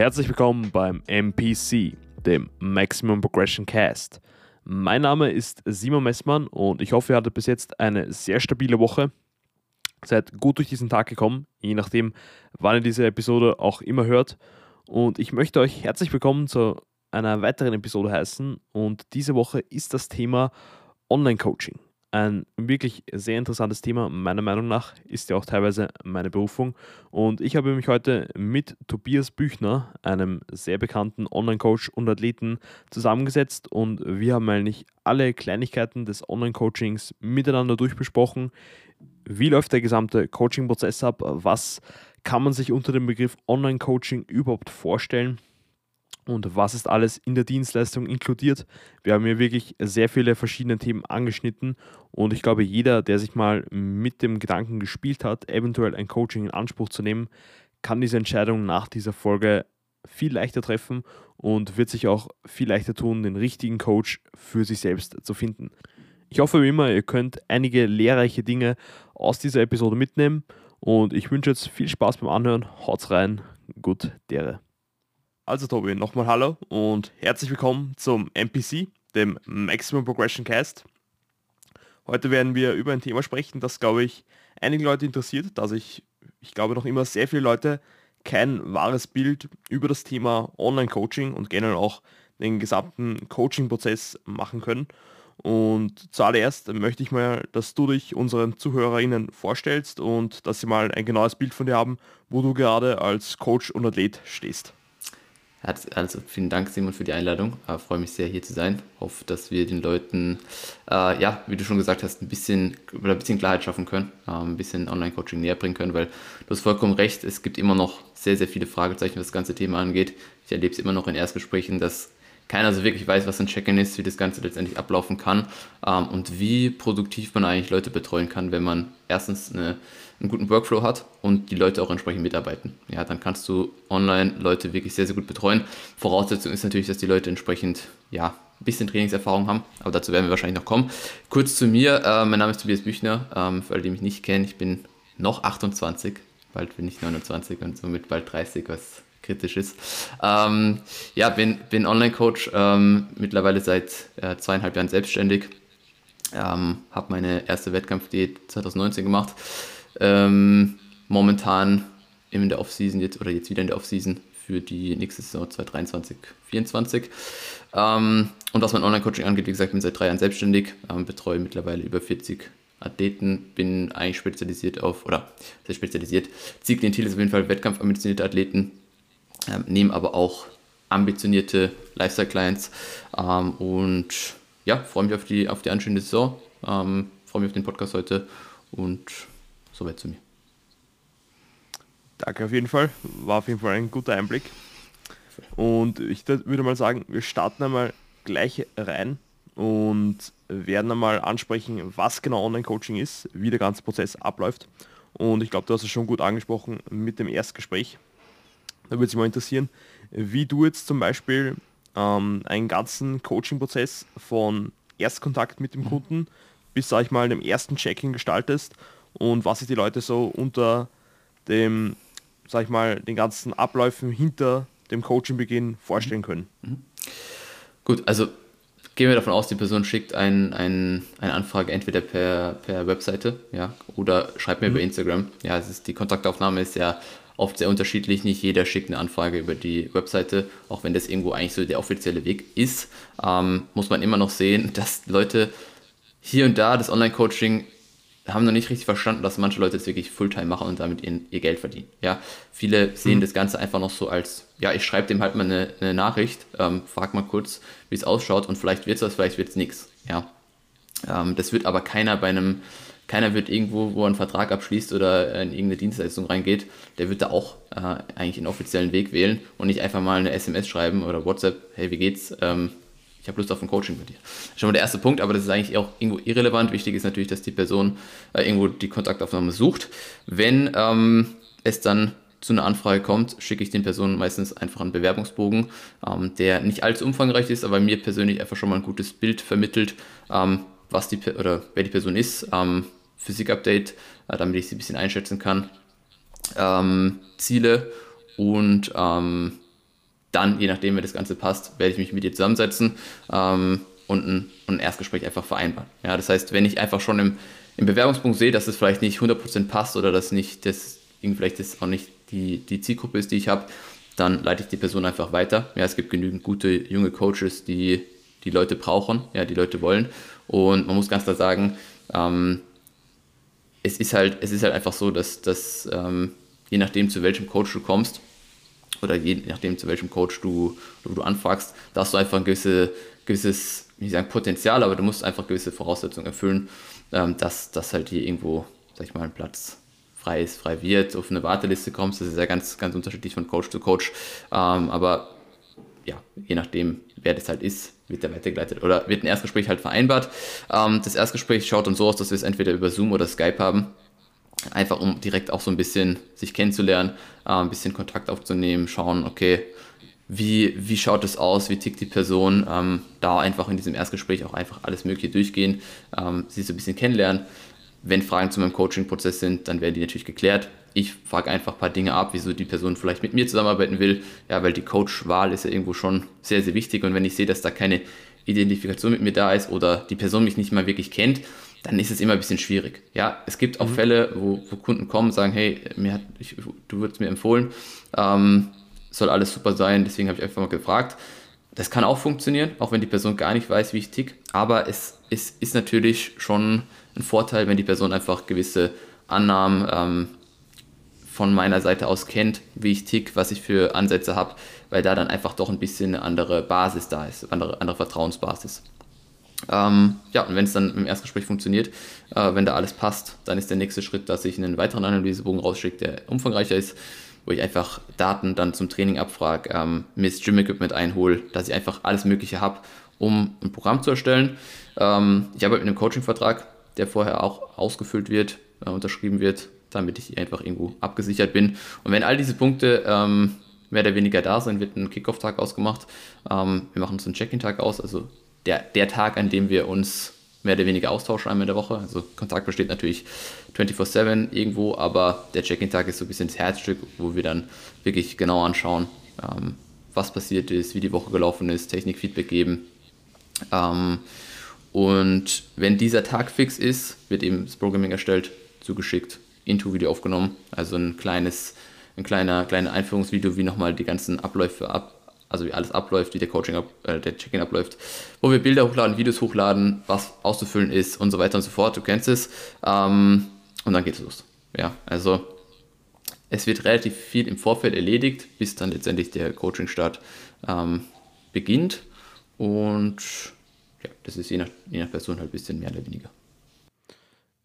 Herzlich willkommen beim MPC, dem Maximum Progression Cast. Mein Name ist Simon Messmann und ich hoffe, ihr hattet bis jetzt eine sehr stabile Woche. Seid gut durch diesen Tag gekommen, je nachdem, wann ihr diese Episode auch immer hört. Und ich möchte euch herzlich willkommen zu einer weiteren Episode heißen. Und diese Woche ist das Thema Online-Coaching ein wirklich sehr interessantes Thema, meiner Meinung nach, ist ja auch teilweise meine Berufung. Und ich habe mich heute mit Tobias Büchner, einem sehr bekannten Online-Coach und Athleten, zusammengesetzt und wir haben eigentlich alle Kleinigkeiten des Online-Coachings miteinander durchbesprochen. Wie läuft der gesamte Coaching-Prozess ab? Was kann man sich unter dem Begriff Online-Coaching überhaupt vorstellen? Und was ist alles in der Dienstleistung inkludiert. Wir haben hier wirklich sehr viele verschiedene Themen angeschnitten und ich glaube, jeder, der sich mal mit dem Gedanken gespielt hat, eventuell ein Coaching in Anspruch zu nehmen, kann diese Entscheidung nach dieser Folge viel leichter treffen und wird sich auch viel leichter tun, den richtigen Coach für sich selbst zu finden. Ich hoffe wie immer, ihr könnt einige lehrreiche Dinge aus dieser Episode mitnehmen und ich wünsche jetzt viel Spaß beim Anhören. Haut's rein, gut dere. Also Tobi, nochmal hallo und herzlich willkommen zum MPC, dem Maximum Progression Cast. Heute werden wir über ein Thema sprechen, das glaube ich einige Leute interessiert, da sich, ich glaube noch immer sehr viele Leute kein wahres Bild über das Thema Online-Coaching und generell auch den gesamten Coaching-Prozess machen können. Und zuallererst möchte ich mal, dass du dich unseren ZuhörerInnen vorstellst und dass sie mal ein genaues Bild von dir haben, wo du gerade als Coach und Athlet stehst. Also vielen Dank, Simon, für die Einladung. Ich äh, freue mich sehr, hier zu sein. Hoffe, dass wir den Leuten, äh, ja, wie du schon gesagt hast, ein bisschen, ein bisschen Klarheit schaffen können, äh, ein bisschen Online-Coaching näher bringen können, weil du hast vollkommen recht, es gibt immer noch sehr, sehr viele Fragezeichen, was das ganze Thema angeht. Ich erlebe es immer noch in Erstgesprächen, dass keiner so wirklich weiß, was ein Check-in ist, wie das Ganze letztendlich ablaufen kann ähm, und wie produktiv man eigentlich Leute betreuen kann, wenn man erstens eine einen guten Workflow hat und die Leute auch entsprechend mitarbeiten. Ja, dann kannst du online Leute wirklich sehr, sehr gut betreuen. Voraussetzung ist natürlich, dass die Leute entsprechend, ja, ein bisschen Trainingserfahrung haben, aber dazu werden wir wahrscheinlich noch kommen. Kurz zu mir, äh, mein Name ist Tobias Büchner, ähm, für alle, die mich nicht kennen, ich bin noch 28, bald bin ich 29 und somit bald 30, was kritisch ist. Ähm, ja, bin, bin Online-Coach, ähm, mittlerweile seit äh, zweieinhalb Jahren selbstständig, ähm, habe meine erste Wettkampfdiät 2019 gemacht, ähm, momentan in der Offseason jetzt oder jetzt wieder in der Offseason für die nächste Saison 2023, 2024. Ähm, und was mein Online-Coaching angeht, wie gesagt, bin seit drei Jahren selbstständig, ähm, betreue mittlerweile über 40 Athleten, bin eigentlich spezialisiert auf, oder sehr spezialisiert, Zielklientel ist auf jeden Fall wettkampfambitionierte Athleten, ähm, nehme aber auch ambitionierte Lifestyle-Clients ähm, und ja, freue mich auf die, auf die anstehende Saison, ähm, freue mich auf den Podcast heute und Soweit zu mir. Danke auf jeden Fall. War auf jeden Fall ein guter Einblick. Und ich würde mal sagen, wir starten einmal gleich rein und werden einmal ansprechen, was genau Online-Coaching ist, wie der ganze Prozess abläuft. Und ich glaube, du hast es schon gut angesprochen mit dem Erstgespräch. Da würde es mich mal interessieren, wie du jetzt zum Beispiel ähm, einen ganzen Coaching-Prozess von Erstkontakt mit dem Kunden bis, sag ich mal, dem ersten Check-in gestaltest und was sich die Leute so unter dem, sag ich mal, den ganzen Abläufen hinter dem Coachingbeginn vorstellen können. Mhm. Gut, also gehen wir davon aus, die Person schickt ein, ein, eine Anfrage entweder per, per Webseite ja, oder schreibt mir mhm. über Instagram. Ja, es ist, die Kontaktaufnahme ist ja oft sehr unterschiedlich. Nicht jeder schickt eine Anfrage über die Webseite, auch wenn das irgendwo eigentlich so der offizielle Weg ist. Ähm, muss man immer noch sehen, dass Leute hier und da das Online-Coaching haben noch nicht richtig verstanden, dass manche Leute es wirklich Fulltime machen und damit ihr, ihr Geld verdienen. Ja, viele sehen mhm. das Ganze einfach noch so als, ja, ich schreibe dem halt mal eine, eine Nachricht, ähm, frag mal kurz, wie es ausschaut und vielleicht wird es was, vielleicht wird es nichts. Ja, ähm, das wird aber keiner bei einem, keiner wird irgendwo, wo er einen Vertrag abschließt oder in irgendeine Dienstleistung reingeht, der wird da auch äh, eigentlich einen offiziellen Weg wählen und nicht einfach mal eine SMS schreiben oder WhatsApp, hey, wie geht's? Ähm, ich habe Lust auf ein Coaching bei dir. Schon mal der erste Punkt, aber das ist eigentlich auch irgendwo irrelevant. Wichtig ist natürlich, dass die Person äh, irgendwo die Kontaktaufnahme sucht. Wenn ähm, es dann zu einer Anfrage kommt, schicke ich den Personen meistens einfach einen Bewerbungsbogen, ähm, der nicht allzu umfangreich ist, aber mir persönlich einfach schon mal ein gutes Bild vermittelt, ähm, was die oder wer die Person ist, ähm, Physik-Update, äh, damit ich sie ein bisschen einschätzen kann, ähm, Ziele und ähm, dann, je nachdem, wie das Ganze passt, werde ich mich mit dir zusammensetzen ähm, und, ein, und ein Erstgespräch einfach vereinbaren. Ja, das heißt, wenn ich einfach schon im, im Bewerbungspunkt sehe, dass es vielleicht nicht 100% passt oder dass nicht das, vielleicht das auch nicht die, die Zielgruppe ist, die ich habe, dann leite ich die Person einfach weiter. Ja, es gibt genügend gute junge Coaches, die die Leute brauchen, ja, die Leute wollen. Und man muss ganz klar sagen, ähm, es ist halt, es ist halt einfach so, dass, dass ähm, je nachdem, zu welchem Coach du kommst, oder je nachdem, zu welchem Coach du, du, anfragst, da hast du einfach ein gewisse, gewisses, wie sagen, Potenzial, aber du musst einfach gewisse Voraussetzungen erfüllen, ähm, dass, dass halt hier irgendwo, sag ich mal, ein Platz frei ist, frei wird, auf eine Warteliste kommst. Das ist ja ganz, ganz unterschiedlich von Coach zu Coach. Ähm, aber ja, je nachdem, wer das halt ist, wird der weitergeleitet oder wird ein Erstgespräch halt vereinbart. Ähm, das Erstgespräch schaut dann so aus, dass wir es entweder über Zoom oder Skype haben. Einfach um direkt auch so ein bisschen sich kennenzulernen, äh, ein bisschen Kontakt aufzunehmen, schauen, okay, wie, wie schaut es aus, wie tickt die Person, ähm, da einfach in diesem Erstgespräch auch einfach alles Mögliche durchgehen, ähm, sie so ein bisschen kennenlernen. Wenn Fragen zu meinem Coaching-Prozess sind, dann werden die natürlich geklärt. Ich frage einfach ein paar Dinge ab, wieso die Person vielleicht mit mir zusammenarbeiten will. Ja, weil die Coach-Wahl ist ja irgendwo schon sehr, sehr wichtig. Und wenn ich sehe, dass da keine Identifikation mit mir da ist oder die Person mich nicht mal wirklich kennt, dann ist es immer ein bisschen schwierig. Ja, es gibt auch mhm. Fälle, wo, wo, Kunden kommen und sagen, hey, mir hat, ich, du würdest mir empfohlen, ähm, soll alles super sein, deswegen habe ich einfach mal gefragt. Das kann auch funktionieren, auch wenn die Person gar nicht weiß, wie ich tick. Aber es, es ist natürlich schon ein Vorteil, wenn die Person einfach gewisse Annahmen ähm, von meiner Seite aus kennt, wie ich tick, was ich für Ansätze habe, weil da dann einfach doch ein bisschen eine andere Basis da ist, andere, andere Vertrauensbasis. Ähm, ja, und wenn es dann im Erstgespräch funktioniert, äh, wenn da alles passt, dann ist der nächste Schritt, dass ich einen weiteren Analysebogen rausschicke, der umfangreicher ist, wo ich einfach Daten dann zum Training abfrage, ähm, mir das Gym-Equipment einhole, dass ich einfach alles Mögliche habe, um ein Programm zu erstellen. Ähm, ich arbeite mit einem Coaching-Vertrag, der vorher auch ausgefüllt wird, äh, unterschrieben wird, damit ich einfach irgendwo abgesichert bin. Und wenn all diese Punkte ähm, mehr oder weniger da sind, wird ein Kickoff-Tag ausgemacht. Ähm, wir machen uns einen Check-in-Tag aus, also der, der Tag, an dem wir uns mehr oder weniger austauschen einmal in der Woche. Also Kontakt besteht natürlich 24-7 irgendwo, aber der Check-in-Tag ist so ein bisschen das Herzstück, wo wir dann wirklich genau anschauen, ähm, was passiert ist, wie die Woche gelaufen ist, Technik-Feedback geben. Ähm, und wenn dieser Tag fix ist, wird eben das Programming erstellt, zugeschickt, Into-Video aufgenommen, also ein kleines, ein kleiner, kleiner Einführungsvideo, wie nochmal die ganzen Abläufe ab, also wie alles abläuft, wie der Coaching, ab, äh, der Check-in abläuft, wo wir Bilder hochladen, Videos hochladen, was auszufüllen ist und so weiter und so fort. Du kennst es. Ähm, und dann geht es los. Ja, also es wird relativ viel im Vorfeld erledigt, bis dann letztendlich der Coaching-Start ähm, beginnt. Und ja, das ist je nach, je nach Person halt ein bisschen mehr oder weniger.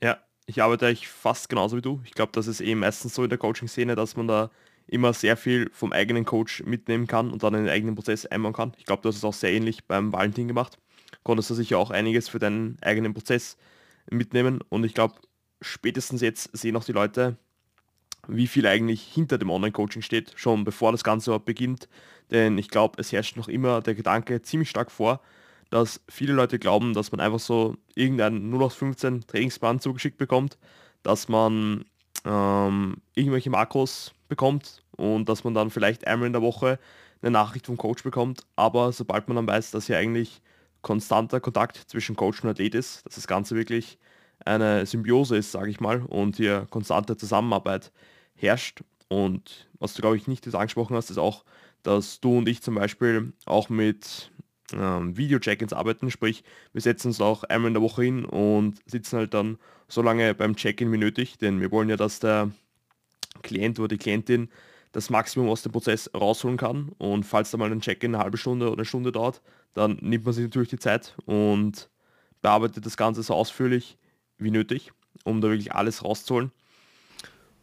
Ja, ich arbeite eigentlich fast genauso wie du. Ich glaube, das ist eben meistens so in der Coaching-Szene, dass man da immer sehr viel vom eigenen Coach mitnehmen kann und dann in den eigenen Prozess einbauen kann. Ich glaube, du hast es auch sehr ähnlich beim Valentin gemacht. Konntest du sicher auch einiges für deinen eigenen Prozess mitnehmen und ich glaube, spätestens jetzt sehen auch die Leute, wie viel eigentlich hinter dem Online-Coaching steht, schon bevor das Ganze beginnt. Denn ich glaube, es herrscht noch immer der Gedanke ziemlich stark vor, dass viele Leute glauben, dass man einfach so irgendeinen 0 aus 15 Trainingsplan zugeschickt bekommt, dass man ähm, irgendwelche Makros bekommt und dass man dann vielleicht einmal in der Woche eine Nachricht vom Coach bekommt. Aber sobald man dann weiß, dass hier eigentlich konstanter Kontakt zwischen Coach und Athlet ist, dass das Ganze wirklich eine Symbiose ist, sage ich mal, und hier konstante Zusammenarbeit herrscht. Und was du, glaube ich, nicht jetzt angesprochen hast, ist auch, dass du und ich zum Beispiel auch mit ähm, Video-Check-ins arbeiten, sprich wir setzen uns auch einmal in der Woche hin und sitzen halt dann so lange beim Check-in wie nötig, denn wir wollen ja, dass der Klient oder die Klientin das Maximum aus dem Prozess rausholen kann und falls da mal ein Check-in eine halbe Stunde oder eine Stunde dauert, dann nimmt man sich natürlich die Zeit und bearbeitet das Ganze so ausführlich wie nötig, um da wirklich alles rauszuholen.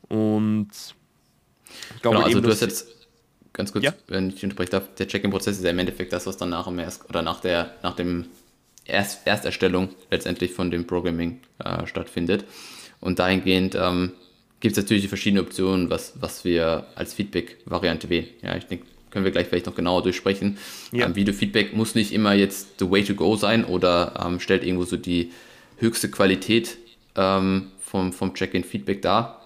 Und ich glaube, genau, also eben, du hast jetzt ganz kurz, ja. wenn ich unterbrechen darf, der Check-in-Prozess ist ja im Endeffekt das, was dann nach dem Erst oder nach der nach dem Erst Ersterstellung letztendlich von dem Programming äh, stattfindet. Und dahingehend ähm, gibt es natürlich verschiedene Optionen, was, was wir als Feedback-Variante wählen. Ja, ich denke, können wir gleich vielleicht noch genauer durchsprechen. Ja. Ähm, Video-Feedback muss nicht immer jetzt the way to go sein oder ähm, stellt irgendwo so die höchste Qualität ähm, vom, vom Check-in-Feedback dar.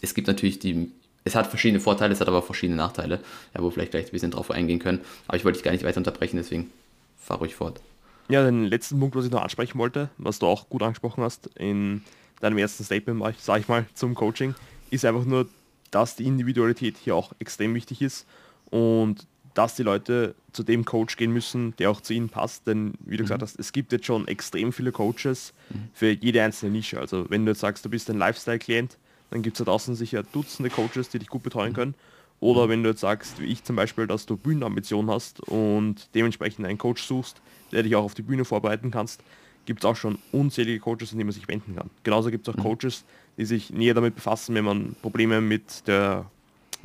Es gibt natürlich die es hat verschiedene Vorteile, es hat aber verschiedene Nachteile, ja, wo wir vielleicht gleich ein bisschen drauf eingehen können. Aber ich wollte dich gar nicht weiter unterbrechen, deswegen fahr ruhig fort. Ja, den letzten Punkt, was ich noch ansprechen wollte, was du auch gut angesprochen hast in deinem ersten Statement, sage ich mal, zum Coaching, ist einfach nur, dass die Individualität hier auch extrem wichtig ist und dass die Leute zu dem Coach gehen müssen, der auch zu ihnen passt. Denn wie du mhm. gesagt hast, es gibt jetzt schon extrem viele Coaches mhm. für jede einzelne Nische. Also wenn du jetzt sagst, du bist ein Lifestyle-Klient, dann gibt es da draußen sicher Dutzende Coaches, die dich gut betreuen können. Oder wenn du jetzt sagst, wie ich zum Beispiel, dass du Bühnenambitionen hast und dementsprechend einen Coach suchst, der dich auch auf die Bühne vorbereiten kannst, gibt es auch schon unzählige Coaches, an die man sich wenden kann. Genauso gibt es auch mhm. Coaches, die sich näher damit befassen, wenn man Probleme mit der,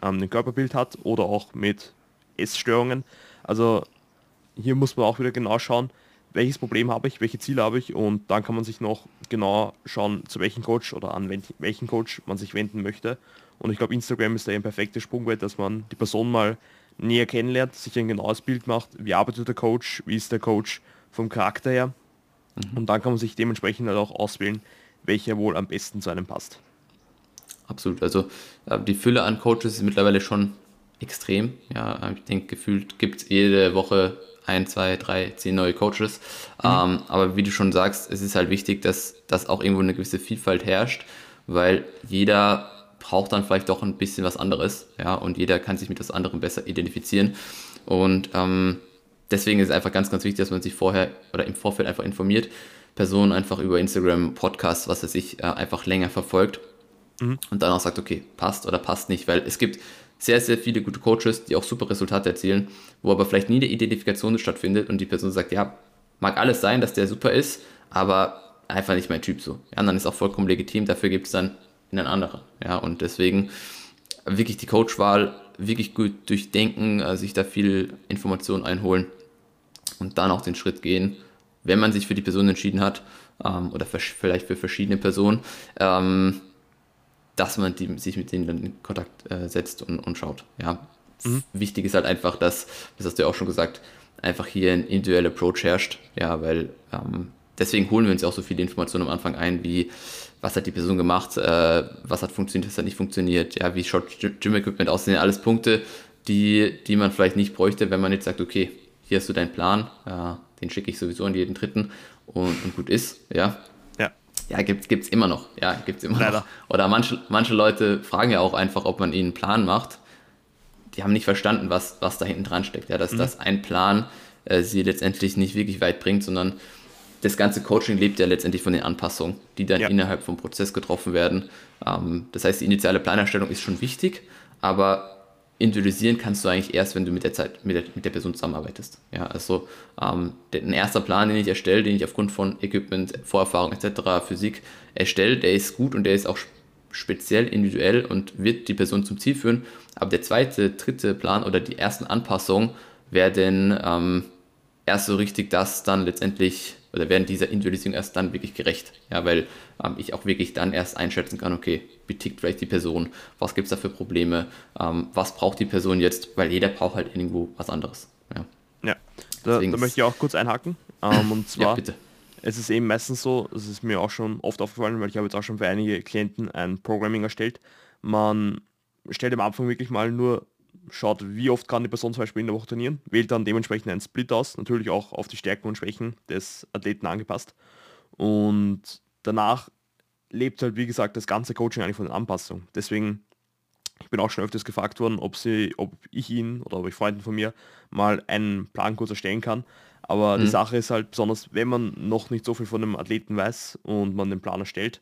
ähm, dem Körperbild hat oder auch mit Essstörungen. Also hier muss man auch wieder genau schauen, welches Problem habe ich, welche Ziele habe ich und dann kann man sich noch genau schauen, zu welchem Coach oder an welchen Coach man sich wenden möchte. Und ich glaube, Instagram ist da ein perfektes Sprungbrett, dass man die Person mal näher kennenlernt, sich ein genaues Bild macht, wie arbeitet der Coach, wie ist der Coach vom Charakter her. Mhm. Und dann kann man sich dementsprechend halt auch auswählen, welcher wohl am besten zu einem passt. Absolut. Also äh, die Fülle an Coaches ist mittlerweile schon extrem. Ja, ich denke, gefühlt gibt es jede Woche ein, zwei, drei, zehn neue Coaches. Mhm. Ähm, aber wie du schon sagst, es ist halt wichtig, dass, dass auch irgendwo eine gewisse Vielfalt herrscht, weil jeder braucht dann vielleicht doch ein bisschen was anderes, ja, und jeder kann sich mit das anderen besser identifizieren. Und ähm, deswegen ist es einfach ganz, ganz wichtig, dass man sich vorher oder im Vorfeld einfach informiert, Personen einfach über Instagram, Podcasts, was er sich äh, einfach länger verfolgt mhm. und dann auch sagt, okay, passt oder passt nicht, weil es gibt sehr, sehr viele gute Coaches, die auch super Resultate erzielen, wo aber vielleicht nie eine Identifikation stattfindet und die Person sagt, ja, mag alles sein, dass der super ist, aber einfach nicht mein Typ so. Ja, und dann ist auch vollkommen legitim, dafür gibt es dann einen anderen. Ja, und deswegen wirklich die Coachwahl wirklich gut durchdenken, äh, sich da viel Informationen einholen und dann auch den Schritt gehen, wenn man sich für die Person entschieden hat ähm, oder für, vielleicht für verschiedene Personen, ähm, dass man die, sich mit denen dann in Kontakt äh, setzt und, und schaut. Ja. Mhm. Wichtig ist halt einfach, dass, das hast du ja auch schon gesagt, einfach hier ein individueller Approach herrscht. Ja, weil ähm, deswegen holen wir uns auch so viele Informationen am Anfang ein, wie was hat die Person gemacht, äh, was hat funktioniert, was hat nicht funktioniert, ja, wie schaut Gym-Equipment aus, das sind alles Punkte, die, die man vielleicht nicht bräuchte, wenn man jetzt sagt, okay, hier hast du deinen Plan, äh, den schicke ich sowieso an jeden Dritten und, und gut ist, ja. Ja, gibt es immer noch. Ja, gibt's immer Leider. noch. Oder manche, manche Leute fragen ja auch einfach, ob man ihnen einen Plan macht. Die haben nicht verstanden, was, was da hinten dran steckt. Ja, dass mhm. das ein Plan äh, sie letztendlich nicht wirklich weit bringt, sondern das ganze Coaching lebt ja letztendlich von den Anpassungen, die dann ja. innerhalb vom Prozess getroffen werden. Ähm, das heißt, die initiale Planerstellung ist schon wichtig, aber individualisieren kannst du eigentlich erst, wenn du mit der Zeit, mit der, mit der Person zusammenarbeitest. Ja, also ähm, ein erster Plan, den ich erstelle, den ich aufgrund von Equipment, Vorerfahrung etc., Physik erstelle, der ist gut und der ist auch speziell individuell und wird die Person zum Ziel führen. Aber der zweite, dritte Plan oder die ersten Anpassungen werden ähm, erst so richtig das dann letztendlich oder werden dieser Individualisierung erst dann wirklich gerecht. Ja, weil ähm, ich auch wirklich dann erst einschätzen kann, okay, wie tickt vielleicht die Person, was gibt es da für Probleme, ähm, was braucht die Person jetzt, weil jeder braucht halt irgendwo was anderes. Ja, ja. Da, da möchte ich auch kurz einhaken. Ähm, und zwar, ja, es ist eben meistens so, das ist mir auch schon oft aufgefallen, weil ich habe jetzt auch schon für einige Klienten ein Programming erstellt. Man stellt am Anfang wirklich mal nur schaut, wie oft kann die Person zum Beispiel in der Woche trainieren, wählt dann dementsprechend einen Split aus, natürlich auch auf die Stärken und Schwächen des Athleten angepasst. Und danach lebt halt, wie gesagt, das ganze Coaching eigentlich von den Anpassungen. Deswegen, ich bin auch schon öfters gefragt worden, ob, sie, ob ich ihn oder ob ich Freunden von mir mal einen Plan kurz erstellen kann. Aber mhm. die Sache ist halt besonders, wenn man noch nicht so viel von einem Athleten weiß und man den Plan erstellt,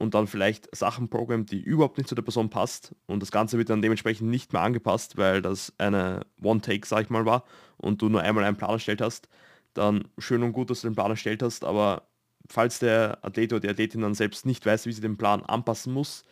und dann vielleicht Sachen programmt, die überhaupt nicht zu der Person passt. Und das Ganze wird dann dementsprechend nicht mehr angepasst, weil das eine One-Take, sag ich mal, war und du nur einmal einen Plan erstellt hast, dann schön und gut, dass du den Plan erstellt hast, aber falls der Athlet oder die Athletin dann selbst nicht weiß, wie sie den Plan anpassen muss,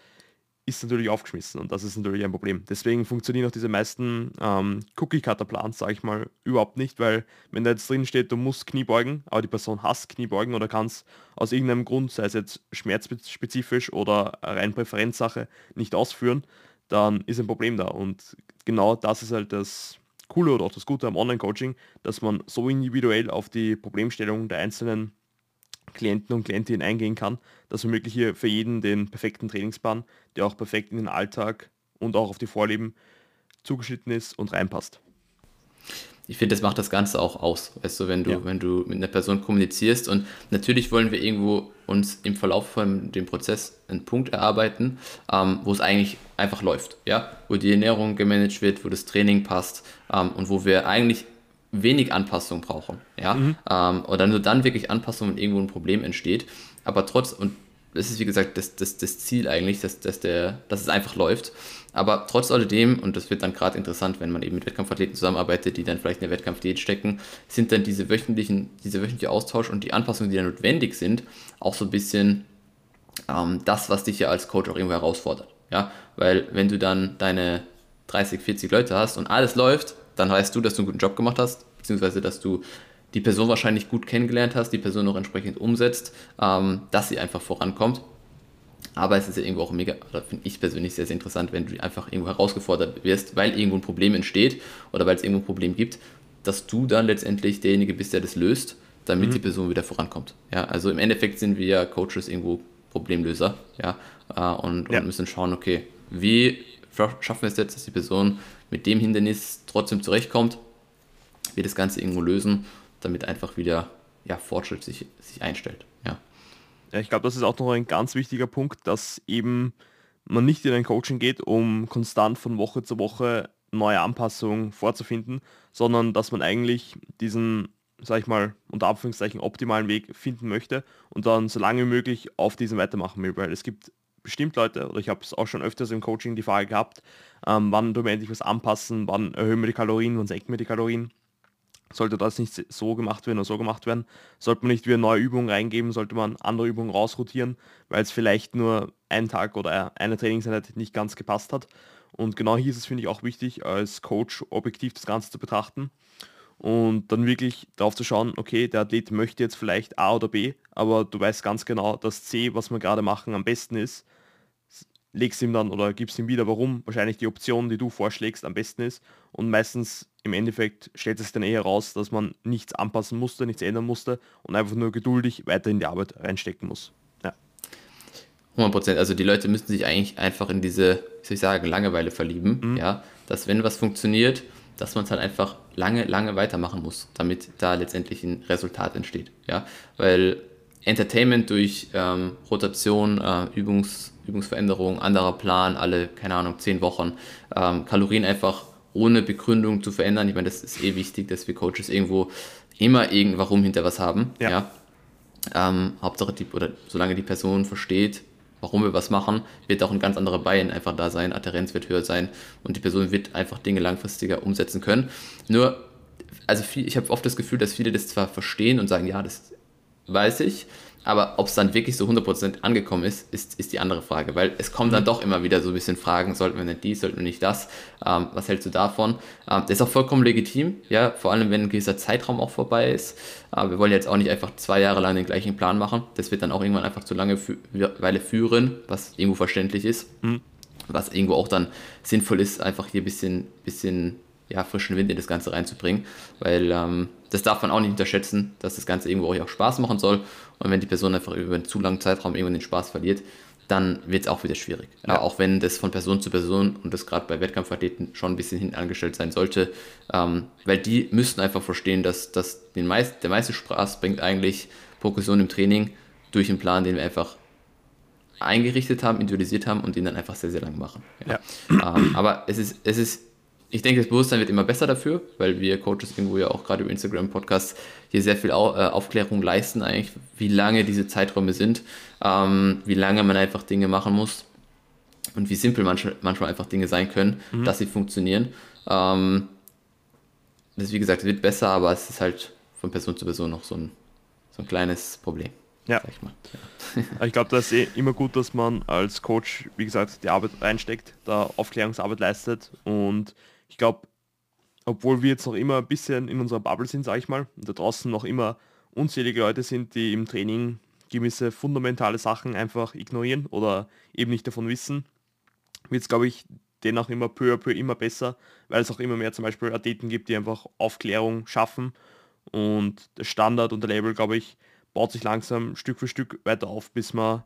ist natürlich aufgeschmissen und das ist natürlich ein Problem. Deswegen funktionieren auch diese meisten ähm, Cookie-Cutter-Plans, sage ich mal, überhaupt nicht, weil wenn da jetzt drin steht, du musst Knie beugen, aber die Person hasst Knie beugen oder kann es aus irgendeinem Grund, sei es jetzt schmerzspezifisch oder rein Präferenzsache, nicht ausführen, dann ist ein Problem da. Und genau das ist halt das Coole oder auch das Gute am Online-Coaching, dass man so individuell auf die Problemstellung der einzelnen Klienten und Klientinnen eingehen kann, dass man wirklich hier für jeden den perfekten Trainingsplan, der auch perfekt in den Alltag und auch auf die Vorlieben zugeschnitten ist und reinpasst. Ich finde, das macht das Ganze auch aus. Weißt du, wenn du, ja. wenn du mit einer Person kommunizierst und natürlich wollen wir irgendwo uns im Verlauf von dem Prozess einen Punkt erarbeiten, ähm, wo es eigentlich einfach läuft, ja, wo die Ernährung gemanagt wird, wo das Training passt ähm, und wo wir eigentlich wenig Anpassung brauchen, ja, mhm. ähm, oder nur dann wirklich Anpassung, wenn irgendwo ein Problem entsteht, aber trotz, und das ist wie gesagt das, das, das Ziel eigentlich, dass, dass, der, dass es einfach läuft. Aber trotz alledem, und das wird dann gerade interessant, wenn man eben mit Wettkampfathleten zusammenarbeitet, die dann vielleicht in der Wettkampfdiät stecken, sind dann diese wöchentlichen, dieser wöchentliche Austausch und die Anpassungen, die dann notwendig sind, auch so ein bisschen ähm, das, was dich ja als Coach auch irgendwo herausfordert. Ja, weil wenn du dann deine 30, 40 Leute hast und alles läuft, dann weißt du, dass du einen guten Job gemacht hast, beziehungsweise dass du die Person wahrscheinlich gut kennengelernt hast, die Person auch entsprechend umsetzt, ähm, dass sie einfach vorankommt. Aber es ist ja irgendwo auch mega, oder finde ich persönlich sehr, sehr interessant, wenn du einfach irgendwo herausgefordert wirst, weil irgendwo ein Problem entsteht oder weil es irgendwo ein Problem gibt, dass du dann letztendlich derjenige bist, der das löst, damit mhm. die Person wieder vorankommt. Ja, also im Endeffekt sind wir ja Coaches irgendwo Problemlöser, ja, äh, und, ja. und müssen schauen, okay, wie schaffen wir es jetzt, dass die Person mit dem Hindernis trotzdem zurechtkommt, wir das Ganze irgendwo lösen damit einfach wieder ja, Fortschritt sich, sich einstellt. Ja. ja ich glaube, das ist auch noch ein ganz wichtiger Punkt, dass eben man nicht in ein Coaching geht, um konstant von Woche zu Woche neue Anpassungen vorzufinden, sondern dass man eigentlich diesen, sag ich mal, unter Anführungszeichen optimalen Weg finden möchte und dann so lange wie möglich auf diesem weitermachen will, weil es gibt bestimmt Leute, oder ich habe es auch schon öfters im Coaching die Frage gehabt, ähm, wann tun wir endlich was anpassen, wann erhöhen wir die Kalorien, wann senken wir die Kalorien sollte das nicht so gemacht werden oder so gemacht werden, sollte man nicht wieder neue Übungen reingeben, sollte man andere Übungen rausrotieren, weil es vielleicht nur ein Tag oder eine Trainingseinheit nicht ganz gepasst hat. Und genau hier ist es, finde ich, auch wichtig, als Coach objektiv das Ganze zu betrachten und dann wirklich darauf zu schauen, okay, der Athlet möchte jetzt vielleicht A oder B, aber du weißt ganz genau, dass C, was wir gerade machen, am besten ist legst ihm dann oder gibst ihm wieder, warum wahrscheinlich die Option, die du vorschlägst, am besten ist. Und meistens im Endeffekt stellt es dann eher raus, dass man nichts anpassen musste, nichts ändern musste und einfach nur geduldig weiter in die Arbeit reinstecken muss. Ja. 100 Prozent. Also die Leute müssten sich eigentlich einfach in diese, wie soll ich sagen, Langeweile verlieben. Mhm. Ja, dass wenn was funktioniert, dass man es halt einfach lange, lange weitermachen muss, damit da letztendlich ein Resultat entsteht. Ja, weil Entertainment durch ähm, Rotation, äh, Übungs Übungsveränderung, anderer Plan, alle, keine Ahnung, zehn Wochen, ähm, Kalorien einfach ohne Begründung zu verändern. Ich meine, das ist eh wichtig, dass wir Coaches irgendwo immer irgend warum hinter was haben. Ja. ja? Ähm, Hauptsache, die, oder solange die Person versteht, warum wir was machen, wird auch ein ganz anderer Bein einfach da sein, Adherenz wird höher sein und die Person wird einfach Dinge langfristiger umsetzen können. Nur, also viel, ich habe oft das Gefühl, dass viele das zwar verstehen und sagen, ja, das weiß ich, aber ob es dann wirklich so 100% angekommen ist, ist, ist die andere Frage, weil es kommen dann mhm. doch immer wieder so ein bisschen Fragen, sollten wir nicht dies, sollten wir nicht das, ähm, was hältst du davon? Ähm, das ist auch vollkommen legitim, ja, vor allem wenn ein gewisser Zeitraum auch vorbei ist. Äh, wir wollen jetzt auch nicht einfach zwei Jahre lang den gleichen Plan machen, das wird dann auch irgendwann einfach zu lange Weile führen, was irgendwo verständlich ist. Mhm. Was irgendwo auch dann sinnvoll ist, einfach hier ein bisschen, bisschen ja, frischen Wind in das Ganze reinzubringen, weil ähm, das darf man auch nicht unterschätzen, dass das Ganze irgendwo auch Spaß machen soll und wenn die Person einfach über einen zu langen Zeitraum irgendwann den Spaß verliert, dann wird es auch wieder schwierig. Ja. Auch wenn das von Person zu Person und das gerade bei Wettkampfathleten schon ein bisschen hinten angestellt sein sollte, ähm, weil die müssten einfach verstehen, dass, dass den meist, der meiste Spaß bringt eigentlich Progression im Training durch einen Plan, den wir einfach eingerichtet haben, individualisiert haben und den dann einfach sehr, sehr lang machen. Ja. Ja. Ähm, aber es ist, es ist ich denke, das Bewusstsein wird immer besser dafür, weil wir Coaches irgendwo ja auch gerade über Instagram Podcasts hier sehr viel äh, Aufklärung leisten, eigentlich, wie lange diese Zeiträume sind, ähm, wie lange man einfach Dinge machen muss und wie simpel manchmal einfach Dinge sein können, mhm. dass sie funktionieren. Ähm, das, wie gesagt, wird besser, aber es ist halt von Person zu Person noch so ein, so ein kleines Problem. Ja. Ich, ich glaube, das ist eh immer gut, dass man als Coach, wie gesagt, die Arbeit reinsteckt, da Aufklärungsarbeit leistet und ich glaube, obwohl wir jetzt noch immer ein bisschen in unserer Bubble sind, sage ich mal, und da draußen noch immer unzählige Leute sind, die im Training gewisse fundamentale Sachen einfach ignorieren oder eben nicht davon wissen, wird es, glaube ich, dennoch immer peu à peu immer besser, weil es auch immer mehr zum Beispiel Athleten gibt, die einfach Aufklärung schaffen. Und der Standard und der Label, glaube ich, baut sich langsam Stück für Stück weiter auf, bis man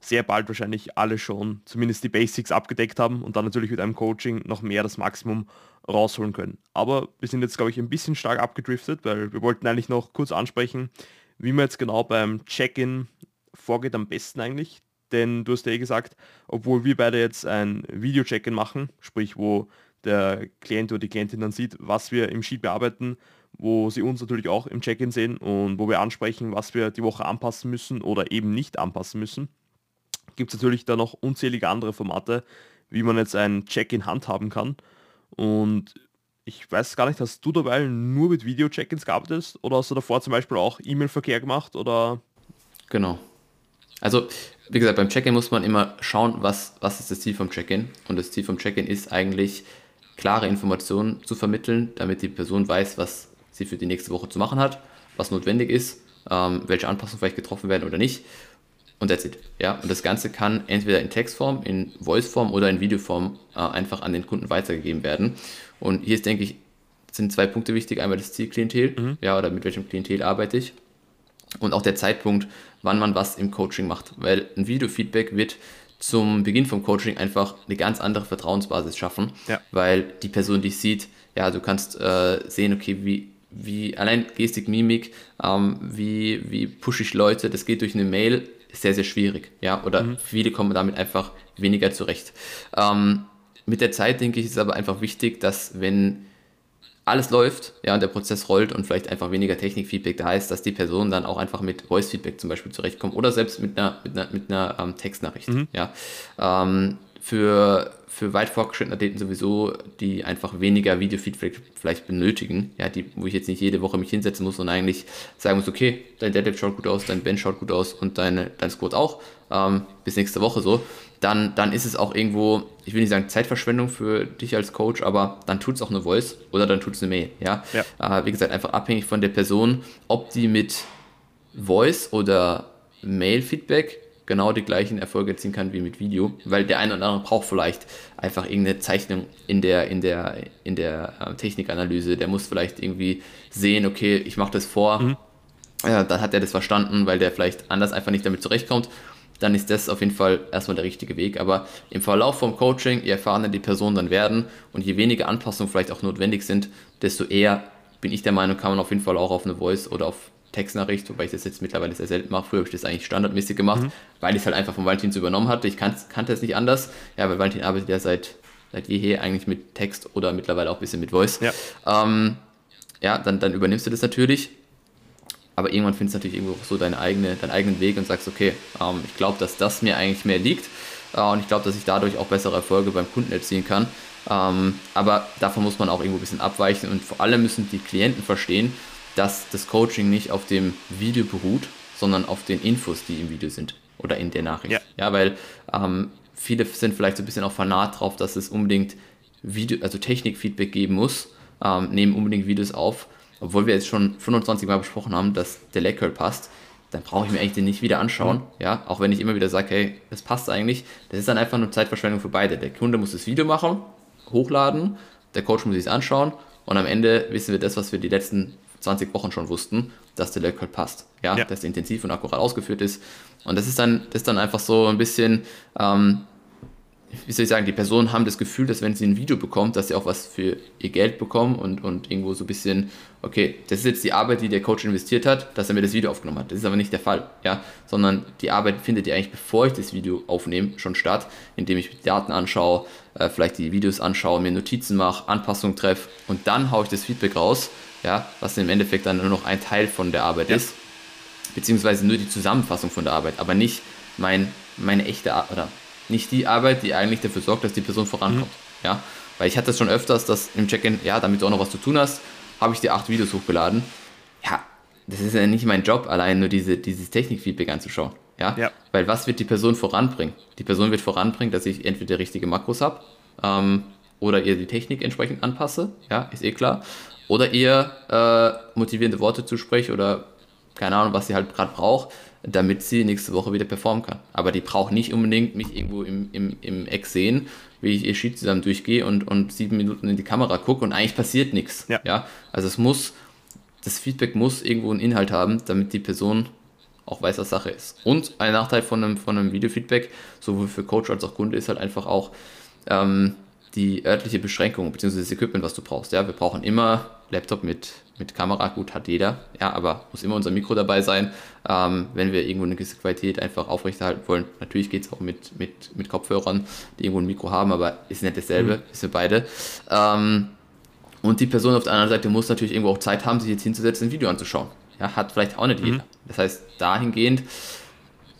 sehr bald wahrscheinlich alle schon zumindest die Basics abgedeckt haben und dann natürlich mit einem Coaching noch mehr das Maximum rausholen können. Aber wir sind jetzt, glaube ich, ein bisschen stark abgedriftet, weil wir wollten eigentlich noch kurz ansprechen, wie man jetzt genau beim Check-in vorgeht am besten eigentlich. Denn du hast ja eh gesagt, obwohl wir beide jetzt ein Video-Check-in machen, sprich wo der Klient oder die Klientin dann sieht, was wir im Sheet bearbeiten, wo sie uns natürlich auch im Check-in sehen und wo wir ansprechen, was wir die Woche anpassen müssen oder eben nicht anpassen müssen, gibt es natürlich da noch unzählige andere Formate, wie man jetzt ein Check-in handhaben kann. Und ich weiß gar nicht, hast du dabei nur mit Video-Check-ins gearbeitet oder hast du davor zum Beispiel auch E-Mail-Verkehr gemacht oder? Genau. Also, wie gesagt, beim Check-in muss man immer schauen, was, was ist das Ziel vom Check-in. Und das Ziel vom Check-in ist eigentlich, klare Informationen zu vermitteln, damit die Person weiß, was sie für die nächste Woche zu machen hat, was notwendig ist, ähm, welche Anpassungen vielleicht getroffen werden oder nicht. Und that's it. Ja, und das Ganze kann entweder in Textform, in Voiceform oder in Videoform äh, einfach an den Kunden weitergegeben werden. Und hier ist, denke ich, sind zwei Punkte wichtig. Einmal das Zielklientel, mhm. ja, oder mit welchem Klientel arbeite ich. Und auch der Zeitpunkt, wann man was im Coaching macht. Weil ein Videofeedback wird zum Beginn vom Coaching einfach eine ganz andere Vertrauensbasis schaffen, ja. weil die Person dich sieht, ja, du kannst äh, sehen, okay, wie, wie allein Gestik, Mimik, ähm, wie, wie pushe ich Leute, das geht durch eine Mail, sehr, sehr schwierig, ja, oder mhm. viele kommen damit einfach weniger zurecht. Ähm, mit der Zeit, denke ich, ist es aber einfach wichtig, dass wenn alles läuft, ja, und der Prozess rollt und vielleicht einfach weniger Technikfeedback da ist, dass die Person dann auch einfach mit Voice-Feedback zum Beispiel zurechtkommt oder selbst mit einer, mit einer, mit einer ähm, Textnachricht, mhm. ja. Ähm, für, für weit fortgeschrittene Athleten sowieso, die einfach weniger Videofeedback vielleicht benötigen, ja, die, wo ich jetzt nicht jede Woche mich hinsetzen muss und eigentlich sagen muss, okay, dein Deadlift schaut gut aus, dein Bench schaut gut aus und deine, dein Squat auch, ähm, bis nächste Woche so, dann, dann ist es auch irgendwo, ich will nicht sagen Zeitverschwendung für dich als Coach, aber dann tut es auch eine Voice oder dann tut es eine Mail, ja. ja. Äh, wie gesagt, einfach abhängig von der Person, ob die mit Voice oder Mail-Feedback genau die gleichen Erfolge erzielen kann wie mit Video, weil der eine oder andere braucht vielleicht einfach irgendeine Zeichnung in der, in der, in der äh, Technikanalyse. Der muss vielleicht irgendwie sehen, okay, ich mache das vor, mhm. ja, dann hat er das verstanden, weil der vielleicht anders einfach nicht damit zurechtkommt. Dann ist das auf jeden Fall erstmal der richtige Weg. Aber im Verlauf vom Coaching, je erfahrener die Personen dann werden und je weniger Anpassungen vielleicht auch notwendig sind, desto eher bin ich der Meinung, kann man auf jeden Fall auch auf eine Voice oder auf Textnachricht, wobei ich das jetzt mittlerweile sehr selten mache. Früher habe ich das eigentlich standardmäßig gemacht, mhm. weil ich es halt einfach von Valentin so übernommen hatte. Ich kannte es nicht anders. Ja, weil Valentin arbeitet ja seit, seit jeher eigentlich mit Text oder mittlerweile auch ein bisschen mit Voice. Ja, ähm, ja dann, dann übernimmst du das natürlich. Aber irgendwann findest du natürlich irgendwo so deine eigene, deinen eigenen Weg und sagst, okay, ähm, ich glaube, dass das mir eigentlich mehr liegt. Äh, und ich glaube, dass ich dadurch auch bessere Erfolge beim Kunden erzielen kann. Ähm, aber davon muss man auch irgendwo ein bisschen abweichen und vor allem müssen die Klienten verstehen, dass das Coaching nicht auf dem Video beruht, sondern auf den Infos, die im Video sind oder in der Nachricht. Ja, ja weil ähm, viele sind vielleicht so ein bisschen auch fanat drauf, dass es unbedingt Video, also Technikfeedback geben muss, ähm, nehmen unbedingt Videos auf, obwohl wir jetzt schon 25 Mal besprochen haben, dass der Leg passt, dann brauche ich mir eigentlich den nicht wieder anschauen, mhm. ja, auch wenn ich immer wieder sage, hey, das passt eigentlich, das ist dann einfach nur Zeitverschwendung für beide. Der Kunde muss das Video machen, hochladen, der Coach muss sich anschauen und am Ende wissen wir das, was wir die letzten 20 Wochen schon wussten, dass der Leg passt. Ja, ja, dass der intensiv und akkurat ausgeführt ist. Und das ist dann, das ist dann einfach so ein bisschen, ähm, wie soll ich sagen, die Personen haben das Gefühl, dass wenn sie ein Video bekommt, dass sie auch was für ihr Geld bekommen und, und irgendwo so ein bisschen, okay, das ist jetzt die Arbeit, die der Coach investiert hat, dass er mir das Video aufgenommen hat. Das ist aber nicht der Fall, ja, sondern die Arbeit findet ja eigentlich, bevor ich das Video aufnehme, schon statt, indem ich die Daten anschaue, äh, vielleicht die Videos anschaue, mir Notizen mache, Anpassungen treffe und dann haue ich das Feedback raus ja, was im Endeffekt dann nur noch ein Teil von der Arbeit ja. ist, beziehungsweise nur die Zusammenfassung von der Arbeit, aber nicht mein, meine echte Arbeit, oder nicht die Arbeit, die eigentlich dafür sorgt, dass die Person vorankommt. Mhm. Ja, weil ich hatte das schon öfters, dass im Check-in, ja, damit du auch noch was zu tun hast, habe ich dir acht Videos hochgeladen. Ja, das ist ja nicht mein Job, allein nur diese, dieses Technikfeedback anzuschauen. Ja? ja? Weil was wird die Person voranbringen? Die Person wird voranbringen, dass ich entweder richtige Makros habe ähm, oder ihr die Technik entsprechend anpasse. Ja, ist eh klar. Oder ihr äh, motivierende Worte zusprecht oder keine Ahnung, was sie halt gerade braucht, damit sie nächste Woche wieder performen kann. Aber die braucht nicht unbedingt mich irgendwo im, im, im Eck sehen, wie ich ihr Sheet zusammen durchgehe und, und sieben Minuten in die Kamera gucke und eigentlich passiert nichts. Ja. ja. Also es muss, das Feedback muss irgendwo einen Inhalt haben, damit die Person auch weiß, was Sache ist. Und ein Nachteil von einem, von einem Videofeedback, sowohl für Coach als auch Kunde, ist halt einfach auch ähm, die örtliche Beschränkung, beziehungsweise das Equipment, was du brauchst. Ja, wir brauchen immer Laptop mit, mit Kamera, gut, hat jeder, ja, aber muss immer unser Mikro dabei sein, ähm, wenn wir irgendwo eine gewisse Qualität einfach aufrechterhalten wollen. Natürlich geht es auch mit, mit, mit Kopfhörern, die irgendwo ein Mikro haben, aber ist nicht dasselbe, mhm. ist für beide. Ähm, und die Person auf der anderen Seite muss natürlich irgendwo auch Zeit haben, sich jetzt hinzusetzen, ein Video anzuschauen. Ja, hat vielleicht auch nicht mhm. jeder. Das heißt, dahingehend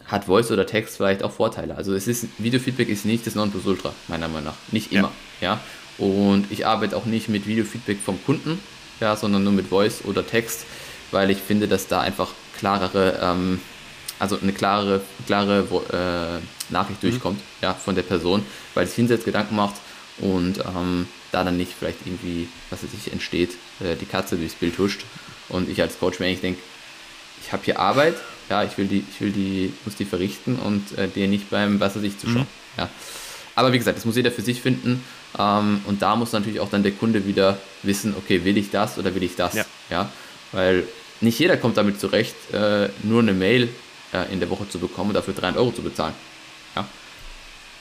hat Voice oder Text vielleicht auch Vorteile. Also es ist, Videofeedback ist nicht das Nonplusultra, meiner Meinung nach. Nicht immer. Ja. ja. Und ich arbeite auch nicht mit Videofeedback vom Kunden, ja, sondern nur mit Voice oder Text, weil ich finde, dass da einfach klarere, ähm, also eine klare, klare äh, Nachricht mhm. durchkommt, ja, von der Person, weil sich hinsetzt, Gedanken macht und ähm, da dann nicht vielleicht irgendwie, was weiß ich, entsteht, äh, die Katze durchs Bild huscht und ich als Coach mir eigentlich denke, ich habe hier Arbeit, ja, ich will die, ich will die, muss die verrichten und äh, dir nicht beim was weiß ich zuschauen. Mhm. Ja. Aber wie gesagt, das muss jeder für sich finden. Ähm, und da muss natürlich auch dann der Kunde wieder wissen, okay, will ich das oder will ich das? Ja. ja? Weil nicht jeder kommt damit zurecht, äh, nur eine Mail äh, in der Woche zu bekommen und dafür 300 Euro zu bezahlen. Ja?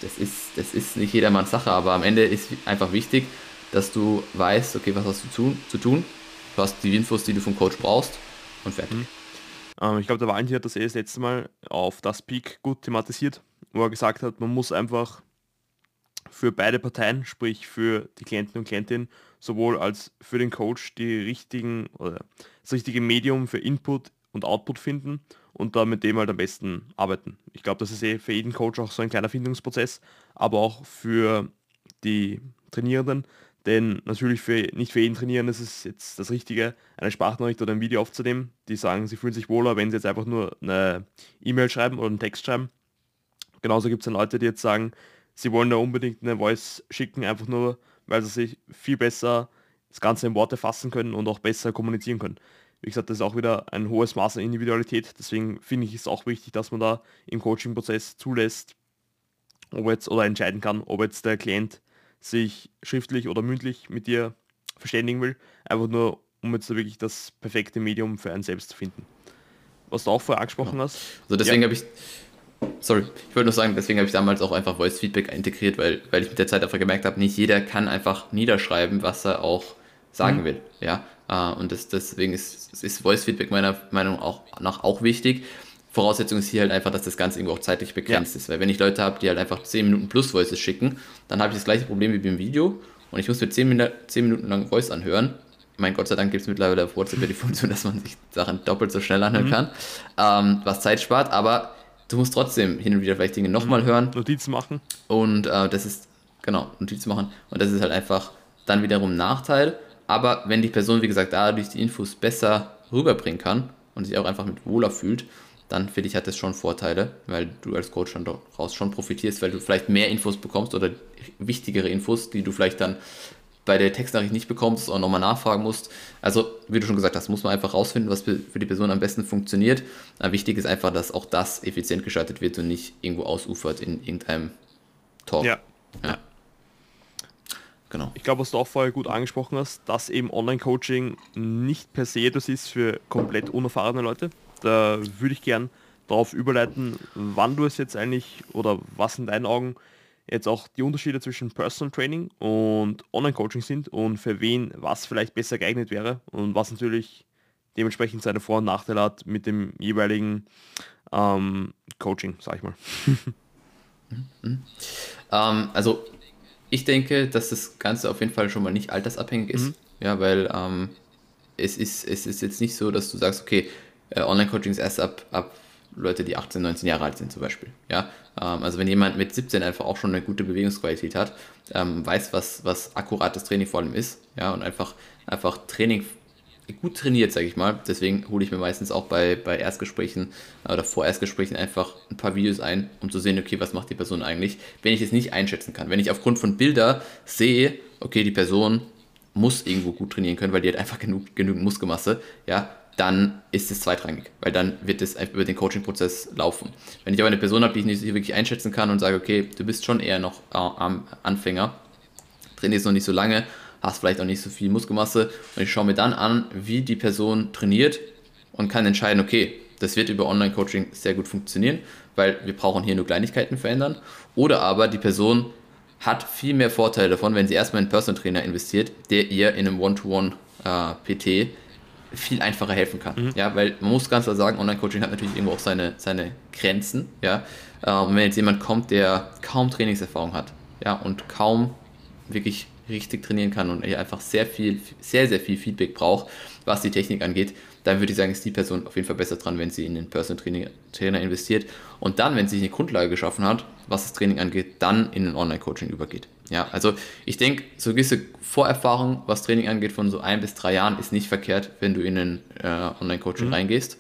Das, ist, das ist nicht jedermanns Sache, aber am Ende ist einfach wichtig, dass du weißt, okay, was hast du zu tun? Zu tun? Du hast die Infos, die du vom Coach brauchst und fertig. Mhm. Ähm, ich glaube, der Valentin hat das eh das letzte Mal auf das Peak gut thematisiert, wo er gesagt hat, man muss einfach für beide Parteien, sprich für die Klienten und Klientinnen, sowohl als für den Coach die richtigen oder das richtige Medium für Input und Output finden und da mit dem halt am besten arbeiten. Ich glaube, das ist eh für jeden Coach auch so ein kleiner Findungsprozess, aber auch für die Trainierenden, denn natürlich für, nicht für jeden Trainieren ist es jetzt das Richtige, eine Sprachnachricht oder ein Video aufzunehmen. Die sagen, sie fühlen sich wohler, wenn sie jetzt einfach nur eine E-Mail schreiben oder einen Text schreiben. Genauso gibt es dann Leute, die jetzt sagen, sie wollen da unbedingt eine Voice schicken, einfach nur, weil sie sich viel besser das Ganze in Worte fassen können und auch besser kommunizieren können. Wie gesagt, das ist auch wieder ein hohes Maß an Individualität. Deswegen finde ich es auch wichtig, dass man da im Coaching-Prozess zulässt, ob jetzt oder entscheiden kann, ob jetzt der Klient sich schriftlich oder mündlich mit dir verständigen will, einfach nur um jetzt wirklich das perfekte Medium für einen selbst zu finden. Was du auch vorher angesprochen ja. hast. Also deswegen ja. habe ich, sorry, ich wollte nur sagen, deswegen habe ich damals auch einfach Voice Feedback integriert, weil, weil ich mit der Zeit einfach gemerkt habe, nicht jeder kann einfach niederschreiben, was er auch sagen mhm. will. Ja, äh, und das, deswegen ist, ist Voice Feedback meiner Meinung nach auch wichtig. Voraussetzung ist hier halt einfach, dass das Ganze irgendwo auch zeitlich begrenzt ja. ist. Weil wenn ich Leute habe, die halt einfach 10 Minuten plus Voices schicken, dann habe ich das gleiche Problem wie beim Video und ich muss mir 10, Min 10 Minuten lang Voice anhören. Mein Gott sei Dank gibt es mittlerweile auf WhatsApp die Funktion, dass man sich Sachen doppelt so schnell anhören mhm. kann, ähm, was Zeit spart, aber du musst trotzdem hin und wieder vielleicht Dinge nochmal mhm. hören. Notizen machen. Und äh, das ist, genau, Notizen machen. Und das ist halt einfach dann wiederum ein Nachteil. Aber wenn die Person, wie gesagt, dadurch die Infos besser rüberbringen kann und sich auch einfach mit wohler fühlt, dann finde ich, hat das schon Vorteile, weil du als Coach dann daraus schon profitierst, weil du vielleicht mehr Infos bekommst oder wichtigere Infos, die du vielleicht dann bei der Textnachricht nicht bekommst und nochmal nachfragen musst. Also, wie du schon gesagt hast, muss man einfach rausfinden, was für die Person am besten funktioniert. Aber wichtig ist einfach, dass auch das effizient geschaltet wird und nicht irgendwo ausufert in irgendeinem Talk. Ja. ja. Genau. Ich glaube, was du auch vorher gut angesprochen hast, dass eben Online-Coaching nicht per se das ist für komplett unerfahrene Leute da würde ich gern darauf überleiten, wann du es jetzt eigentlich oder was in deinen Augen jetzt auch die Unterschiede zwischen Personal Training und Online-Coaching sind und für wen was vielleicht besser geeignet wäre und was natürlich dementsprechend seine Vor- und Nachteile hat mit dem jeweiligen ähm, Coaching, sag ich mal. Mhm. Ähm, also ich denke, dass das Ganze auf jeden Fall schon mal nicht altersabhängig ist. Mhm. Ja, weil ähm, es, ist, es ist jetzt nicht so, dass du sagst, okay, äh, Online-Coaching ist erst ab, ab Leute, die 18, 19 Jahre alt sind zum Beispiel. Ja? Ähm, also wenn jemand mit 17 einfach auch schon eine gute Bewegungsqualität hat, ähm, weiß, was, was akkurates Training vor allem ist, ja, und einfach, einfach Training gut trainiert, sage ich mal. Deswegen hole ich mir meistens auch bei, bei Erstgesprächen oder vor Erstgesprächen einfach ein paar Videos ein, um zu sehen, okay, was macht die Person eigentlich, wenn ich es nicht einschätzen kann. Wenn ich aufgrund von Bilder sehe, okay, die Person muss irgendwo gut trainieren können, weil die hat einfach genug, genügend Muskelmasse, ja, dann ist es zweitrangig, weil dann wird es über den Coaching-Prozess laufen. Wenn ich aber eine Person habe, die ich nicht wirklich einschätzen kann und sage, okay, du bist schon eher noch äh, Anfänger, trainierst noch nicht so lange, hast vielleicht auch nicht so viel Muskelmasse und ich schaue mir dann an, wie die Person trainiert und kann entscheiden, okay, Das wird über Online-Coaching sehr gut funktionieren, weil wir brauchen hier nur Kleinigkeiten verändern. Oder aber die Person hat viel mehr Vorteile davon, wenn sie erstmal in einen Personal Trainer investiert, der ihr in einem One-to-One-PT äh, viel einfacher helfen kann. Mhm. Ja, weil man muss ganz klar sagen, Online-Coaching hat natürlich irgendwo auch seine, seine Grenzen. Ja, und wenn jetzt jemand kommt, der kaum Trainingserfahrung hat, ja, und kaum wirklich richtig trainieren kann und einfach sehr viel, sehr, sehr viel Feedback braucht, was die Technik angeht, dann würde ich sagen, ist die Person auf jeden Fall besser dran, wenn sie in den Personal Training, Trainer investiert und dann, wenn sie eine Grundlage geschaffen hat, was das Training angeht, dann in ein Online-Coaching übergeht. Ja, also ich denke, so gewisse Vorerfahrung, was Training angeht, von so ein bis drei Jahren, ist nicht verkehrt, wenn du in ein äh, Online-Coaching mhm. reingehst.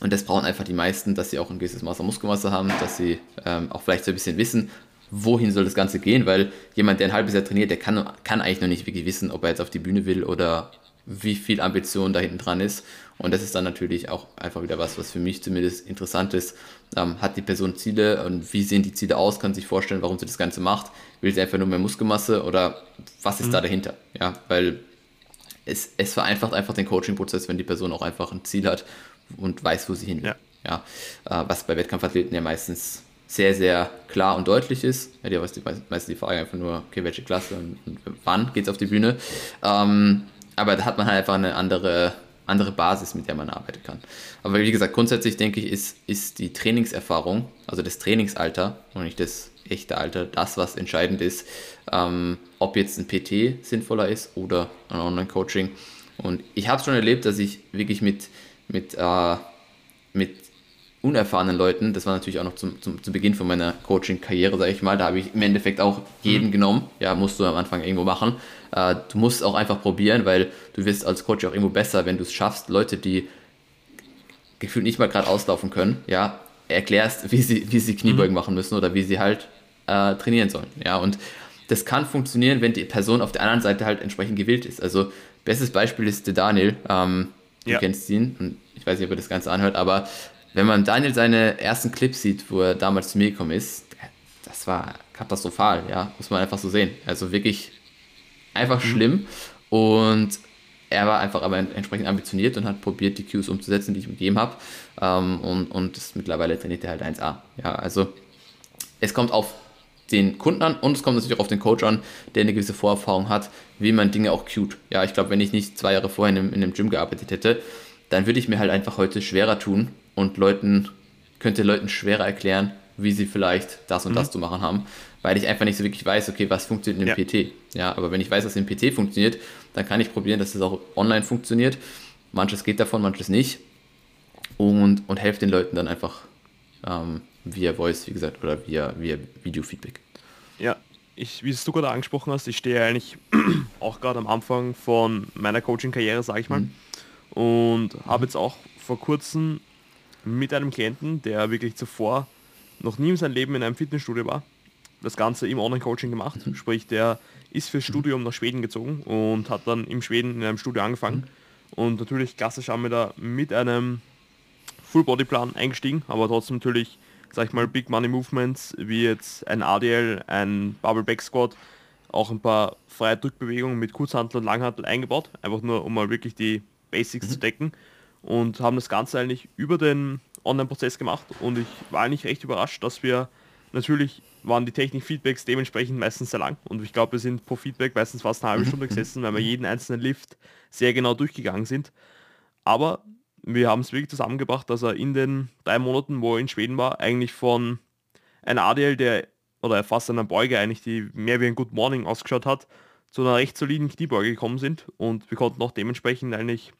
Und das brauchen einfach die meisten, dass sie auch ein gewisses Maß an Muskelmasse haben, dass sie ähm, auch vielleicht so ein bisschen wissen, wohin soll das Ganze gehen, weil jemand, der ein halbes Jahr trainiert, der kann, kann eigentlich noch nicht wirklich wissen, ob er jetzt auf die Bühne will oder wie viel Ambition da hinten dran ist. Und das ist dann natürlich auch einfach wieder was, was für mich zumindest interessant ist. Ähm, hat die Person Ziele und wie sehen die Ziele aus? Kann sich vorstellen, warum sie das Ganze macht? Will sie einfach nur mehr Muskelmasse oder was ist mhm. da dahinter? Ja, weil es, es vereinfacht einfach den Coaching-Prozess, wenn die Person auch einfach ein Ziel hat und weiß, wo sie hin will. Ja. ja äh, was bei Wettkampfathleten ja meistens sehr, sehr klar und deutlich ist. Ja, die ist meistens die Frage einfach nur, okay, welche Klasse und, und wann geht es auf die Bühne. Ähm, aber da hat man halt einfach eine andere, andere Basis, mit der man arbeiten kann. Aber wie gesagt, grundsätzlich denke ich, ist, ist die Trainingserfahrung, also das Trainingsalter und nicht das echte Alter, das, was entscheidend ist, ähm, ob jetzt ein PT sinnvoller ist oder ein Online-Coaching. Und ich habe schon erlebt, dass ich wirklich mit, mit, äh, mit unerfahrenen Leuten, das war natürlich auch noch zum, zum, zu Beginn von meiner Coaching-Karriere, sage ich mal, da habe ich im Endeffekt auch jeden mhm. genommen. Ja, musst du am Anfang irgendwo machen. Äh, du musst auch einfach probieren, weil du wirst als Coach auch irgendwo besser, wenn du es schaffst, Leute, die gefühlt nicht mal gerade auslaufen können, ja, erklärst, wie sie, wie sie Kniebeugen mhm. machen müssen oder wie sie halt äh, trainieren sollen. Ja, und das kann funktionieren, wenn die Person auf der anderen Seite halt entsprechend gewillt ist. Also, bestes Beispiel ist der Daniel. Ähm, du ja. kennst ihn und ich weiß nicht, ob er das Ganze anhört, aber wenn man Daniel seine ersten Clips sieht, wo er damals zu mir gekommen ist, das war katastrophal, ja, muss man einfach so sehen. Also wirklich einfach mhm. schlimm und er war einfach aber entsprechend ambitioniert und hat probiert, die Cues umzusetzen, die ich ihm gegeben habe. Ähm, und, und das, mittlerweile trainiert er halt 1A. Ja, also es kommt auf den Kunden an und es kommt natürlich auch auf den Coach an, der eine gewisse Vorerfahrung hat, wie man Dinge auch cute. Ja, ich glaube, wenn ich nicht zwei Jahre vorher in einem, in einem Gym gearbeitet hätte, dann würde ich mir halt einfach heute schwerer tun und Leuten, könnte Leuten schwerer erklären, wie sie vielleicht das und mhm. das zu machen haben, weil ich einfach nicht so wirklich weiß, okay, was funktioniert in dem ja. PT. Ja, aber wenn ich weiß, was im PT funktioniert, dann kann ich probieren, dass es das auch online funktioniert. Manches geht davon, manches nicht. Und, und helfe den Leuten dann einfach ähm, via Voice, wie gesagt, oder via, via Video-Feedback. Ja, ich, wie es du gerade angesprochen hast, ich stehe eigentlich auch gerade am Anfang von meiner Coaching-Karriere, sage ich mal. Mhm. Und habe jetzt auch vor kurzem mit einem Klienten, der wirklich zuvor noch nie in seinem Leben in einem Fitnessstudio war, das Ganze im Online-Coaching gemacht. Mhm. Sprich, der ist fürs Studium nach Schweden gezogen und hat dann im Schweden in einem Studio angefangen. Mhm. Und natürlich klassisch haben wir da mit einem Full-Body-Plan eingestiegen, aber trotzdem natürlich, sag ich mal, Big Money Movements wie jetzt ein ADL, ein Bubble Back Squat, auch ein paar freie Drückbewegungen mit Kurzhantel und Langhantel eingebaut, einfach nur um mal wirklich die Basics mhm. zu decken und haben das Ganze eigentlich über den Online-Prozess gemacht und ich war eigentlich recht überrascht, dass wir natürlich waren die Technik-Feedbacks dementsprechend meistens sehr lang und ich glaube, wir sind pro Feedback meistens fast eine halbe. Stunde gesessen, weil wir jeden einzelnen Lift sehr genau durchgegangen sind. Aber wir haben es wirklich zusammengebracht, dass er in den drei Monaten, wo er in Schweden war, eigentlich von einem ADL, der oder fast einer Beuge eigentlich, die mehr wie ein Good Morning ausgeschaut hat, zu einer recht soliden Kniebeuge gekommen sind und wir konnten auch dementsprechend eigentlich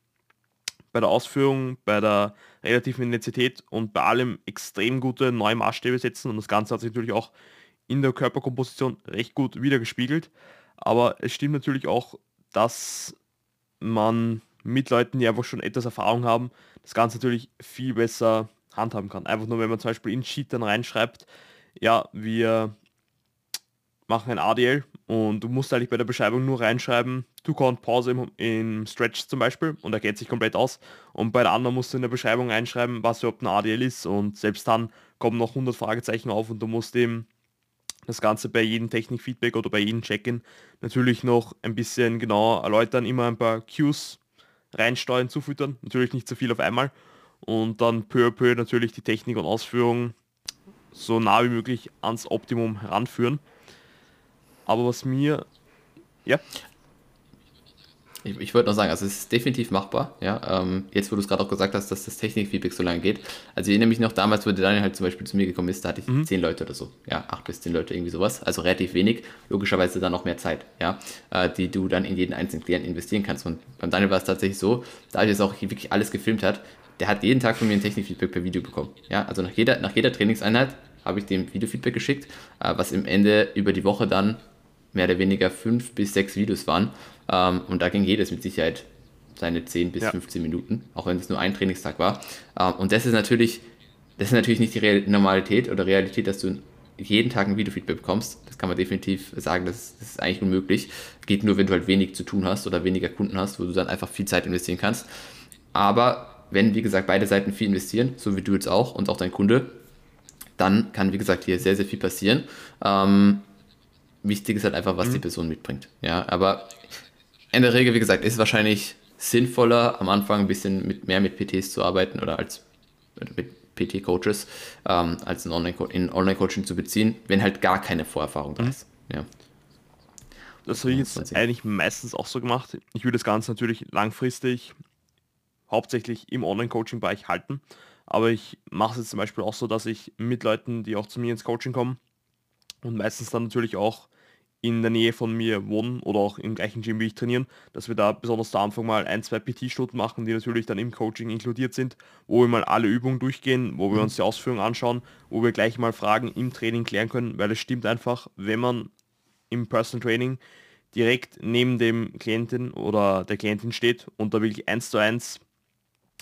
bei der Ausführung, bei der relativen Intensität und bei allem extrem gute neue Maßstäbe setzen und das Ganze hat sich natürlich auch in der Körperkomposition recht gut wiedergespiegelt. Aber es stimmt natürlich auch, dass man mit Leuten, die einfach schon etwas Erfahrung haben, das Ganze natürlich viel besser handhaben kann. Einfach nur, wenn man zum Beispiel in Sheet dann reinschreibt, ja, wir machen ein ADL und du musst eigentlich bei der Beschreibung nur reinschreiben, Two-Count Pause im, im, Stretch zum Beispiel und er geht sich komplett aus. Und bei der anderen musst du in der Beschreibung reinschreiben, was überhaupt ein ADL ist und selbst dann kommen noch 100 Fragezeichen auf und du musst eben das Ganze bei jedem Technik-Feedback oder bei jedem Check-In natürlich noch ein bisschen genauer erläutern, immer ein paar Cues reinsteuern, zufüttern, natürlich nicht zu viel auf einmal. und dann peu à peu natürlich die Technik und Ausführung so nah wie möglich ans Optimum heranführen. Aber was mir, ja. Ich, ich wollte noch sagen, also es ist definitiv machbar, ja. Ähm, jetzt, wo du es gerade auch gesagt hast, dass das Technikfeedback so lange geht. Also ich erinnere mich noch damals, wo der Daniel halt zum Beispiel zu mir gekommen ist, da hatte ich mhm. zehn Leute oder so, ja, acht bis zehn Leute, irgendwie sowas. Also relativ wenig, logischerweise dann noch mehr Zeit, ja, äh, die du dann in jeden einzelnen Klienten investieren kannst. Und beim Daniel war es tatsächlich so, da er jetzt auch wirklich alles gefilmt hat, der hat jeden Tag von mir ein Technikfeedback per Video bekommen. Ja, also nach jeder, nach jeder Trainingseinheit habe ich dem Videofeedback geschickt, äh, was im Ende über die Woche dann mehr oder weniger fünf bis sechs Videos waren. Ähm, und da ging jedes mit Sicherheit seine 10 bis ja. 15 Minuten, auch wenn es nur ein Trainingstag war. Ähm, und das ist natürlich, das ist natürlich nicht die Real Normalität oder Realität, dass du jeden Tag ein Videofeedback bekommst. Das kann man definitiv sagen, das, das ist eigentlich unmöglich. Geht nur, wenn du halt wenig zu tun hast oder weniger Kunden hast, wo du dann einfach viel Zeit investieren kannst. Aber wenn, wie gesagt, beide Seiten viel investieren, so wie du jetzt auch und auch dein Kunde, dann kann, wie gesagt, hier sehr, sehr viel passieren. Ähm, wichtig ist halt einfach, was mhm. die Person mitbringt. Ja, aber in der Regel, wie gesagt, ist wahrscheinlich sinnvoller, am Anfang ein bisschen mit, mehr mit PTs zu arbeiten oder als mit PT-Coaches, ähm, als in Online-Coaching zu beziehen, wenn halt gar keine Vorerfahrung da mhm. ist. Ja. Das habe ich jetzt eigentlich meistens auch so gemacht. Ich würde das Ganze natürlich langfristig hauptsächlich im Online-Coaching-Bereich halten. Aber ich mache es jetzt zum Beispiel auch so, dass ich mit Leuten, die auch zu mir ins Coaching kommen und meistens dann natürlich auch in der Nähe von mir wohnen oder auch im gleichen Gym wie ich trainieren, dass wir da besonders am Anfang mal ein, zwei PT-Stunden machen, die natürlich dann im Coaching inkludiert sind, wo wir mal alle Übungen durchgehen, wo wir mhm. uns die Ausführungen anschauen, wo wir gleich mal Fragen im Training klären können, weil es stimmt einfach, wenn man im Personal Training direkt neben dem Klientin oder der Klientin steht und da wirklich eins zu eins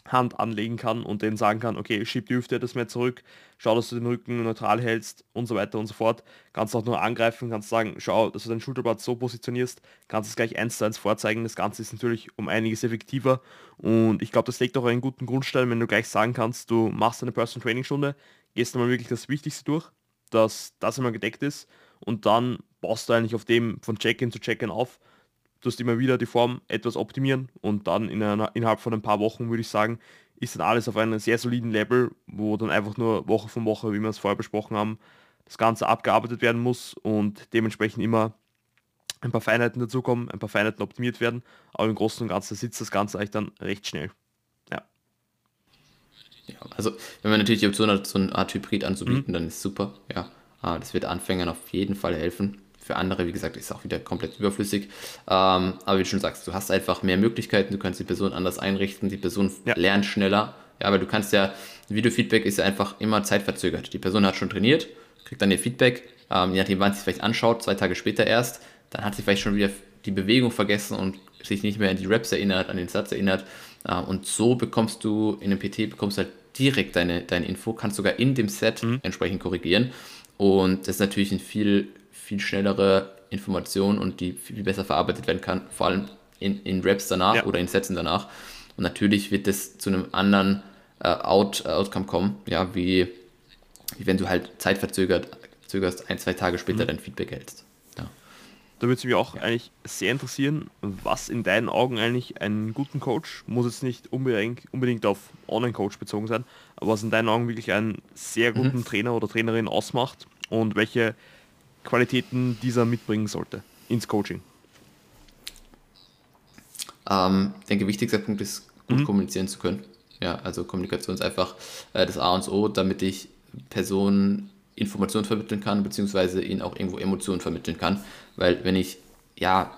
Hand anlegen kann und denen sagen kann, okay, schieb die Hüfte etwas mehr zurück, schau, dass du den Rücken neutral hältst und so weiter und so fort. Kannst auch nur angreifen, kannst sagen, schau, dass du dein Schulterblatt so positionierst, kannst es gleich eins zu eins vorzeigen. Das Ganze ist natürlich um einiges effektiver und ich glaube, das legt auch einen guten Grundstein, wenn du gleich sagen kannst, du machst eine Personal Training Stunde, gehst einmal wirklich das Wichtigste durch, dass das immer gedeckt ist und dann baust du eigentlich auf dem von Check-in zu Check-in auf tust immer wieder die Form etwas optimieren und dann in einer, innerhalb von ein paar Wochen würde ich sagen, ist dann alles auf einem sehr soliden Level, wo dann einfach nur Woche für Woche, wie wir es vorher besprochen haben, das Ganze abgearbeitet werden muss und dementsprechend immer ein paar Feinheiten dazukommen, ein paar Feinheiten optimiert werden, aber im Großen und Ganzen sitzt das Ganze eigentlich dann recht schnell. Ja. ja also wenn man natürlich die Option hat, so eine Art Hybrid anzubieten, mhm. dann ist super. Ja, ah, das wird Anfängern auf jeden Fall helfen. Für andere, wie gesagt, ist auch wieder komplett überflüssig. Ähm, aber wie du schon sagst, du hast einfach mehr Möglichkeiten, du kannst die Person anders einrichten, die Person ja. lernt schneller. Ja, aber du kannst ja, Videofeedback ist ja einfach immer zeitverzögert. Die Person hat schon trainiert, kriegt dann ihr Feedback, ähm, je nachdem, wann sie es vielleicht anschaut, zwei Tage später erst, dann hat sie vielleicht schon wieder die Bewegung vergessen und sich nicht mehr an die Raps erinnert, an den Satz erinnert. Äh, und so bekommst du in einem PT bekommst halt direkt deine, deine Info, kannst sogar in dem Set mhm. entsprechend korrigieren. Und das ist natürlich ein viel viel schnellere Information und die viel besser verarbeitet werden kann, vor allem in, in Raps danach ja. oder in Sätzen danach. Und natürlich wird es zu einem anderen äh, Out, äh, Outcome kommen, ja, wie, wie wenn du halt zeitverzögert zögerst, ein, zwei Tage später mhm. dein Feedback hältst. Ja. Da würde es mich auch ja. eigentlich sehr interessieren, was in deinen Augen eigentlich einen guten Coach, muss jetzt nicht unbedingt, unbedingt auf Online-Coach bezogen sein, aber was in deinen Augen wirklich einen sehr guten mhm. Trainer oder Trainerin ausmacht und welche Qualitäten dieser mitbringen sollte ins Coaching? Ähm, ich denke, wichtigster Punkt ist, gut mhm. kommunizieren zu können. Ja, also Kommunikation ist einfach äh, das A und O, damit ich Personen Informationen vermitteln kann, beziehungsweise ihnen auch irgendwo Emotionen vermitteln kann. Weil wenn ich, ja,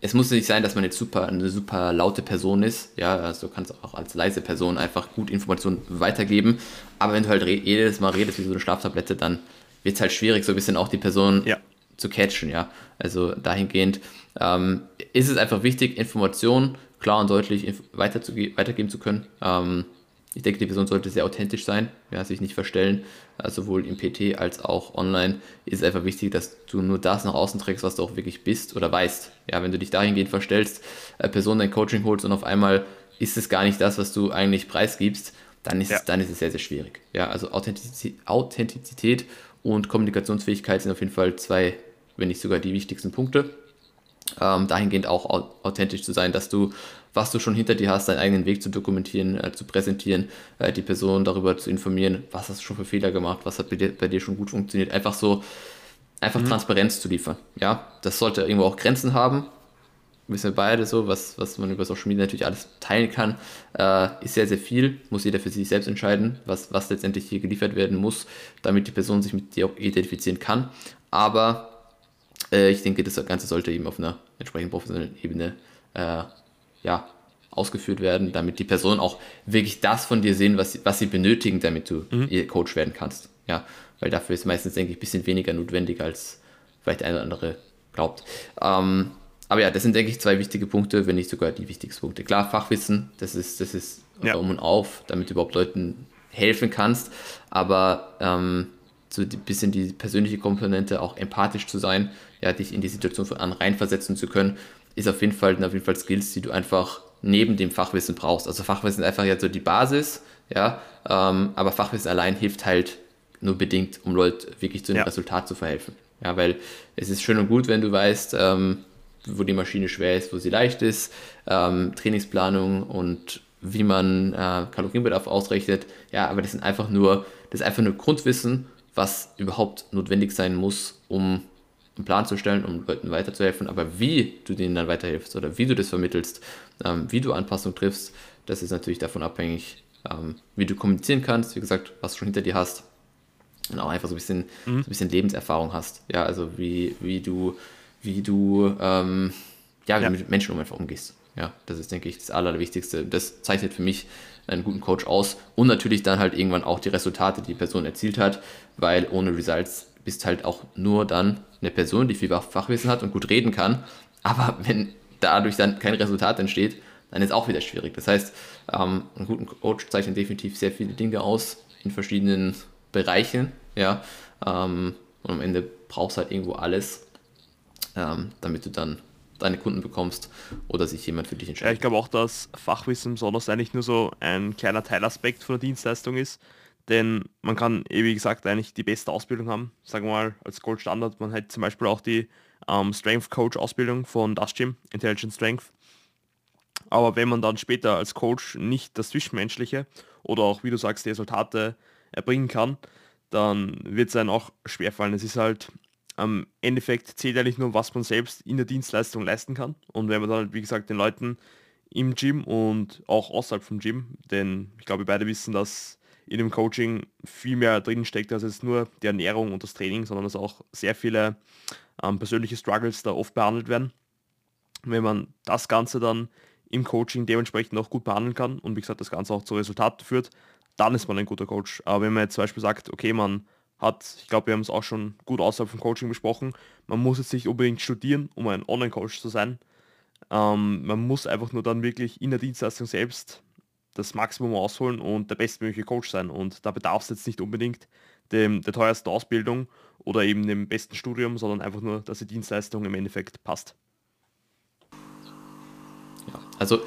es muss nicht sein, dass man jetzt super, eine super laute Person ist, ja, also du kannst auch als leise Person einfach gut Informationen weitergeben, aber wenn du halt jedes Mal redest wie so eine Schlaftablette, dann wird es halt schwierig, so ein bisschen auch die Person ja. zu catchen, ja. Also dahingehend ähm, ist es einfach wichtig, Informationen klar und deutlich weitergeben zu können. Ähm, ich denke, die Person sollte sehr authentisch sein, ja, sich nicht verstellen. Also sowohl im PT als auch online ist es einfach wichtig, dass du nur das nach außen trägst, was du auch wirklich bist oder weißt. Ja, wenn du dich dahingehend verstellst, äh, Person dein Coaching holst und auf einmal ist es gar nicht das, was du eigentlich preisgibst, dann ist, ja. es, dann ist es sehr, sehr schwierig. Ja, also Authentizität, Authentizität und Kommunikationsfähigkeit sind auf jeden Fall zwei, wenn nicht sogar die wichtigsten Punkte. Ähm, dahingehend auch authentisch zu sein, dass du was du schon hinter dir hast, deinen eigenen Weg zu dokumentieren, äh, zu präsentieren, äh, die Person darüber zu informieren, was hast du schon für Fehler gemacht, was hat bei dir, bei dir schon gut funktioniert. Einfach so, einfach mhm. Transparenz zu liefern. Ja, das sollte irgendwo auch Grenzen haben. Wissen wir beide so, was, was man über Social Media natürlich alles teilen kann, äh, ist sehr, sehr viel. Muss jeder für sich selbst entscheiden, was, was letztendlich hier geliefert werden muss, damit die Person sich mit dir auch identifizieren kann. Aber äh, ich denke, das Ganze sollte eben auf einer entsprechend professionellen Ebene äh, ja, ausgeführt werden, damit die Person auch wirklich das von dir sehen, was sie, was sie benötigen, damit du mhm. ihr Coach werden kannst. Ja, weil dafür ist meistens, denke ich, ein bisschen weniger notwendig, als vielleicht der eine oder andere glaubt. Ähm, aber ja, das sind, denke ich, zwei wichtige Punkte, wenn nicht sogar die wichtigsten Punkte. Klar, Fachwissen, das ist, das ist ja. um und auf, damit du überhaupt Leuten helfen kannst. Aber ähm, so ein bisschen die persönliche Komponente, auch empathisch zu sein, ja, dich in die Situation von an reinversetzen zu können, ist auf jeden Fall, auf jeden Fall Skills, die du einfach neben dem Fachwissen brauchst. Also Fachwissen ist einfach jetzt so die Basis, ja, ähm, aber Fachwissen allein hilft halt nur bedingt, um Leute wirklich zu einem ja. Resultat zu verhelfen. Ja, weil es ist schön und gut, wenn du weißt, ähm, wo die Maschine schwer ist, wo sie leicht ist, ähm, Trainingsplanung und wie man äh, Kalorienbedarf ausrechnet. Ja, aber das sind einfach nur, das ist einfach nur Grundwissen, was überhaupt notwendig sein muss, um einen Plan zu stellen, um Leuten weiterzuhelfen. Aber wie du denen dann weiterhilfst oder wie du das vermittelst, ähm, wie du Anpassungen triffst, das ist natürlich davon abhängig, ähm, wie du kommunizieren kannst, wie gesagt, was du schon hinter dir hast und auch einfach so ein bisschen, mhm. so ein bisschen Lebenserfahrung hast. Ja, also wie, wie du wie du, ähm, ja, wie ja. du mit Menschen um einfach umgehst. Ja, das ist, denke ich, das Allerwichtigste. Das zeichnet für mich einen guten Coach aus und natürlich dann halt irgendwann auch die Resultate, die die Person erzielt hat, weil ohne Results bist halt auch nur dann eine Person, die viel Fachwissen hat und gut reden kann. Aber wenn dadurch dann kein Resultat entsteht, dann ist auch wieder schwierig. Das heißt, ähm, einen guten Coach zeichnet definitiv sehr viele Dinge aus in verschiedenen Bereichen. Ja, ähm, und am Ende brauchst du halt irgendwo alles, ähm, damit du dann deine Kunden bekommst oder sich jemand für dich entscheidet. Ja, ich glaube auch, dass Fachwissen besonders eigentlich nur so ein kleiner Teilaspekt von der Dienstleistung ist, denn man kann, eh wie gesagt, eigentlich die beste Ausbildung haben, sagen wir mal als Goldstandard. Man hat zum Beispiel auch die ähm, Strength Coach Ausbildung von Das Gym, Intelligent Strength. Aber wenn man dann später als Coach nicht das Zwischenmenschliche oder auch, wie du sagst, die Resultate erbringen kann, dann wird es einem auch schwerfallen. Es ist halt am Endeffekt zählt eigentlich nur, was man selbst in der Dienstleistung leisten kann. Und wenn man dann, wie gesagt, den Leuten im Gym und auch außerhalb vom Gym, denn ich glaube, beide wissen, dass in dem Coaching viel mehr drin steckt als jetzt nur die Ernährung und das Training, sondern dass auch sehr viele ähm, persönliche Struggles da oft behandelt werden. Wenn man das Ganze dann im Coaching dementsprechend auch gut behandeln kann und wie gesagt das Ganze auch zu Resultaten führt, dann ist man ein guter Coach. Aber wenn man jetzt zum Beispiel sagt, okay, man hat, ich glaube, wir haben es auch schon gut außerhalb vom Coaching besprochen, man muss jetzt nicht unbedingt studieren, um ein Online-Coach zu sein. Ähm, man muss einfach nur dann wirklich in der Dienstleistung selbst das Maximum ausholen und der bestmögliche Coach sein. Und da bedarf es jetzt nicht unbedingt dem, der teuersten Ausbildung oder eben dem besten Studium, sondern einfach nur, dass die Dienstleistung im Endeffekt passt. Ja, also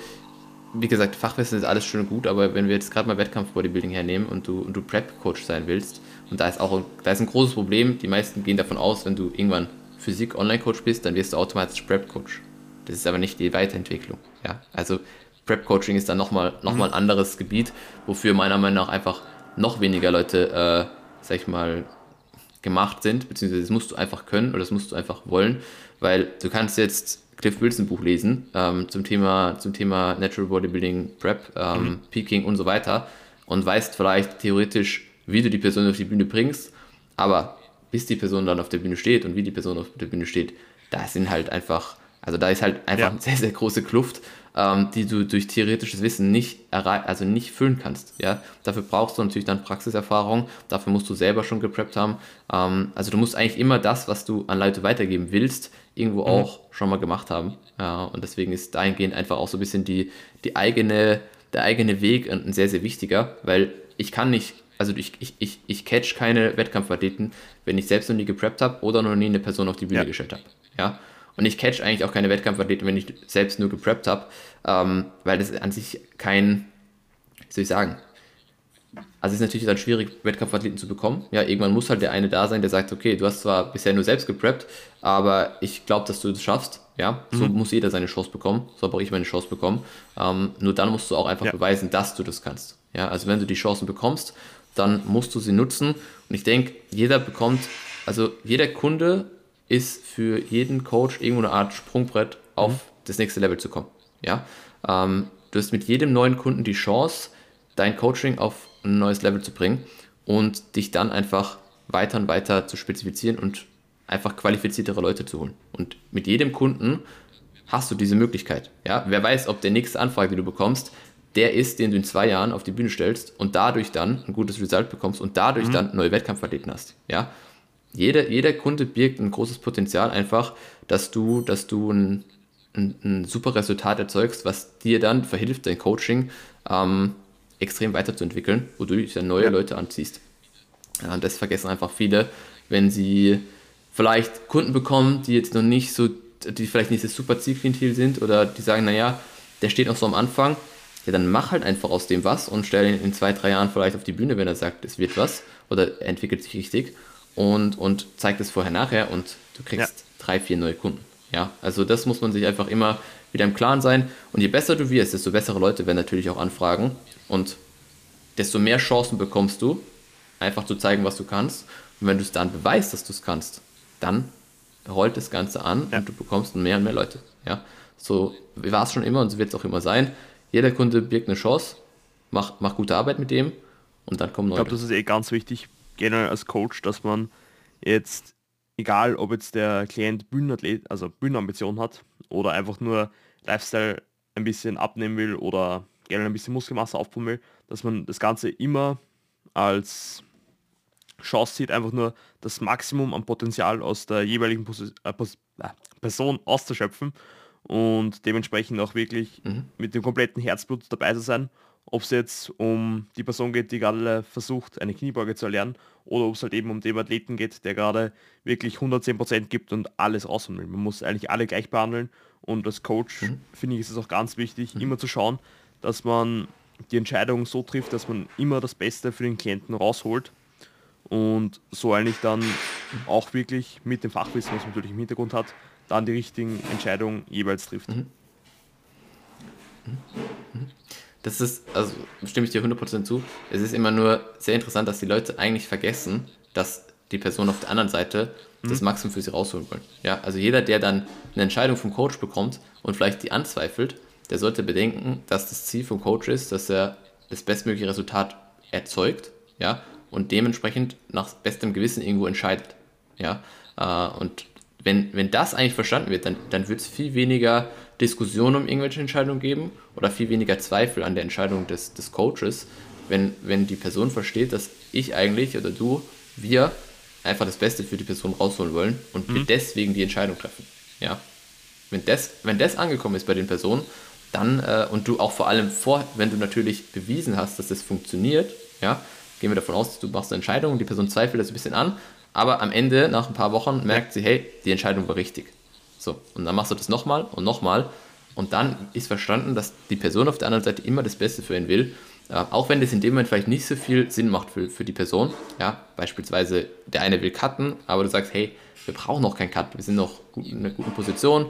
wie gesagt, Fachwissen ist alles schön und gut, aber wenn wir jetzt gerade mal Wettkampf-Bodybuilding hernehmen und du, und du Prep-Coach sein willst, und da ist auch da ist ein großes Problem, die meisten gehen davon aus, wenn du irgendwann Physik-Online-Coach bist, dann wirst du automatisch Prep-Coach. Das ist aber nicht die Weiterentwicklung. Ja? Also Prep-Coaching ist dann nochmal noch mal ein anderes Gebiet, wofür meiner Meinung nach einfach noch weniger Leute, äh, sag ich mal, gemacht sind, beziehungsweise das musst du einfach können oder das musst du einfach wollen, weil du kannst jetzt Cliff Wilson Buch lesen ähm, zum Thema zum Thema Natural Bodybuilding, Prep, ähm, mhm. Peaking und so weiter und weißt vielleicht theoretisch, wie du die Person auf die Bühne bringst, aber bis die Person dann auf der Bühne steht und wie die Person auf der Bühne steht, da sind halt einfach, also da ist halt einfach ja. eine sehr, sehr große Kluft, ähm, die du durch theoretisches Wissen nicht also nicht füllen kannst. Ja? Dafür brauchst du natürlich dann Praxiserfahrung, dafür musst du selber schon gepreppt haben. Ähm, also du musst eigentlich immer das, was du an Leute weitergeben willst, irgendwo mhm. auch schon mal gemacht haben. Ja, und deswegen ist dahingehend einfach auch so ein bisschen die, die eigene, der eigene Weg ein, ein sehr, sehr wichtiger, weil ich kann nicht also ich, ich, ich, ich catch keine Wettkampfathleten, wenn ich selbst noch nie gepreppt habe oder noch nie eine Person auf die Bühne ja. gestellt habe. Ja? Und ich catch eigentlich auch keine Wettkampfathleten, wenn ich selbst nur gepreppt habe, ähm, weil das an sich kein, wie soll ich sagen, Also es ist natürlich dann schwierig, Wettkampfathleten zu bekommen. Ja, irgendwann muss halt der eine da sein, der sagt, okay, du hast zwar bisher nur selbst gepreppt, aber ich glaube, dass du das schaffst. Ja, so mhm. muss jeder seine Chance bekommen. So habe auch ich meine Chance bekommen. Ähm, nur dann musst du auch einfach ja. beweisen, dass du das kannst. Ja, also wenn du die Chancen bekommst, dann musst du sie nutzen. Und ich denke, jeder bekommt, also jeder Kunde ist für jeden Coach irgendwo eine Art Sprungbrett auf mhm. das nächste Level zu kommen. Ja, ähm, du hast mit jedem neuen Kunden die Chance, dein Coaching auf ein neues Level zu bringen und dich dann einfach weiter und weiter zu spezifizieren und einfach qualifiziertere Leute zu holen. Und mit jedem Kunden hast du diese Möglichkeit. Ja, wer weiß, ob der nächste Anfrage, die du bekommst, der ist, den du in zwei Jahren auf die Bühne stellst und dadurch dann ein gutes Result bekommst und dadurch mhm. dann neue Wettkampfathleten hast. Ja, jeder, jeder Kunde birgt ein großes Potenzial einfach, dass du, dass du ein, ein, ein super Resultat erzeugst, was dir dann verhilft, dein Coaching ähm, extrem weiterzuentwickeln, wodurch du dann neue ja. Leute anziehst. Ja, das vergessen einfach viele, wenn sie vielleicht Kunden bekommen, die jetzt noch nicht so, die vielleicht nicht das super Zielklientel sind oder die sagen, naja, der steht noch so am Anfang, ja, dann mach halt einfach aus dem was und stell ihn in zwei, drei Jahren vielleicht auf die Bühne, wenn er sagt, es wird was oder entwickelt sich richtig und, und zeigt es vorher nachher und du kriegst ja. drei, vier neue Kunden. Ja, also das muss man sich einfach immer wieder im Klaren sein. Und je besser du wirst, desto bessere Leute werden natürlich auch anfragen und desto mehr Chancen bekommst du, einfach zu zeigen, was du kannst. Und wenn du es dann beweist, dass du es kannst, dann rollt das Ganze an ja. und du bekommst mehr und mehr Leute. Ja, so war es schon immer und so wird es auch immer sein. Jeder Kunde birgt eine Chance, mach, mach gute Arbeit mit dem und dann kommen neue. Ich glaube, das ist eh ganz wichtig, generell als Coach, dass man jetzt, egal ob jetzt der Klient Bühnenathlet, also Bühnenambition hat oder einfach nur Lifestyle ein bisschen abnehmen will oder gerne ein bisschen Muskelmasse aufbauen will, dass man das Ganze immer als Chance sieht, einfach nur das Maximum an Potenzial aus der jeweiligen Pos äh, Pos äh, Person auszuschöpfen und dementsprechend auch wirklich mhm. mit dem kompletten Herzblut dabei zu sein. Ob es jetzt um die Person geht, die gerade versucht, eine Kniebeuge zu erlernen, oder ob es halt eben um den Athleten geht, der gerade wirklich 110% gibt und alles rausholen will. Man muss eigentlich alle gleich behandeln und als Coach mhm. finde ich ist es auch ganz wichtig, mhm. immer zu schauen, dass man die Entscheidung so trifft, dass man immer das Beste für den Klienten rausholt und so eigentlich dann auch wirklich mit dem Fachwissen, was man natürlich im Hintergrund hat, dann die richtigen Entscheidungen jeweils trifft. Mhm. Mhm. Das ist, also stimme ich dir 100% zu, es ist immer nur sehr interessant, dass die Leute eigentlich vergessen, dass die Person auf der anderen Seite das mhm. Maximum für sie rausholen wollen. Ja, also jeder, der dann eine Entscheidung vom Coach bekommt und vielleicht die anzweifelt, der sollte bedenken, dass das Ziel vom Coach ist, dass er das bestmögliche Resultat erzeugt, ja, und dementsprechend nach bestem Gewissen irgendwo entscheidet, ja. Äh, und wenn, wenn das eigentlich verstanden wird, dann, dann wird es viel weniger Diskussionen um irgendwelche Entscheidungen geben oder viel weniger Zweifel an der Entscheidung des, des Coaches, wenn, wenn die Person versteht, dass ich eigentlich oder du, wir einfach das Beste für die Person rausholen wollen und mhm. wir deswegen die Entscheidung treffen. Ja. Wenn das, wenn das angekommen ist bei den Personen, dann, äh, und du auch vor allem vor, wenn du natürlich bewiesen hast, dass das funktioniert, ja, gehen wir davon aus, du machst eine Entscheidung, die Person zweifelt das ein bisschen an, aber am Ende, nach ein paar Wochen, merkt sie, hey, die Entscheidung war richtig. So, und dann machst du das nochmal und nochmal und dann ist verstanden, dass die Person auf der anderen Seite immer das Beste für ihn will, äh, auch wenn das in dem Moment vielleicht nicht so viel Sinn macht für, für die Person. Ja, beispielsweise der eine will cutten, aber du sagst, hey, wir brauchen noch keinen Cut, wir sind noch gut, in einer guten Position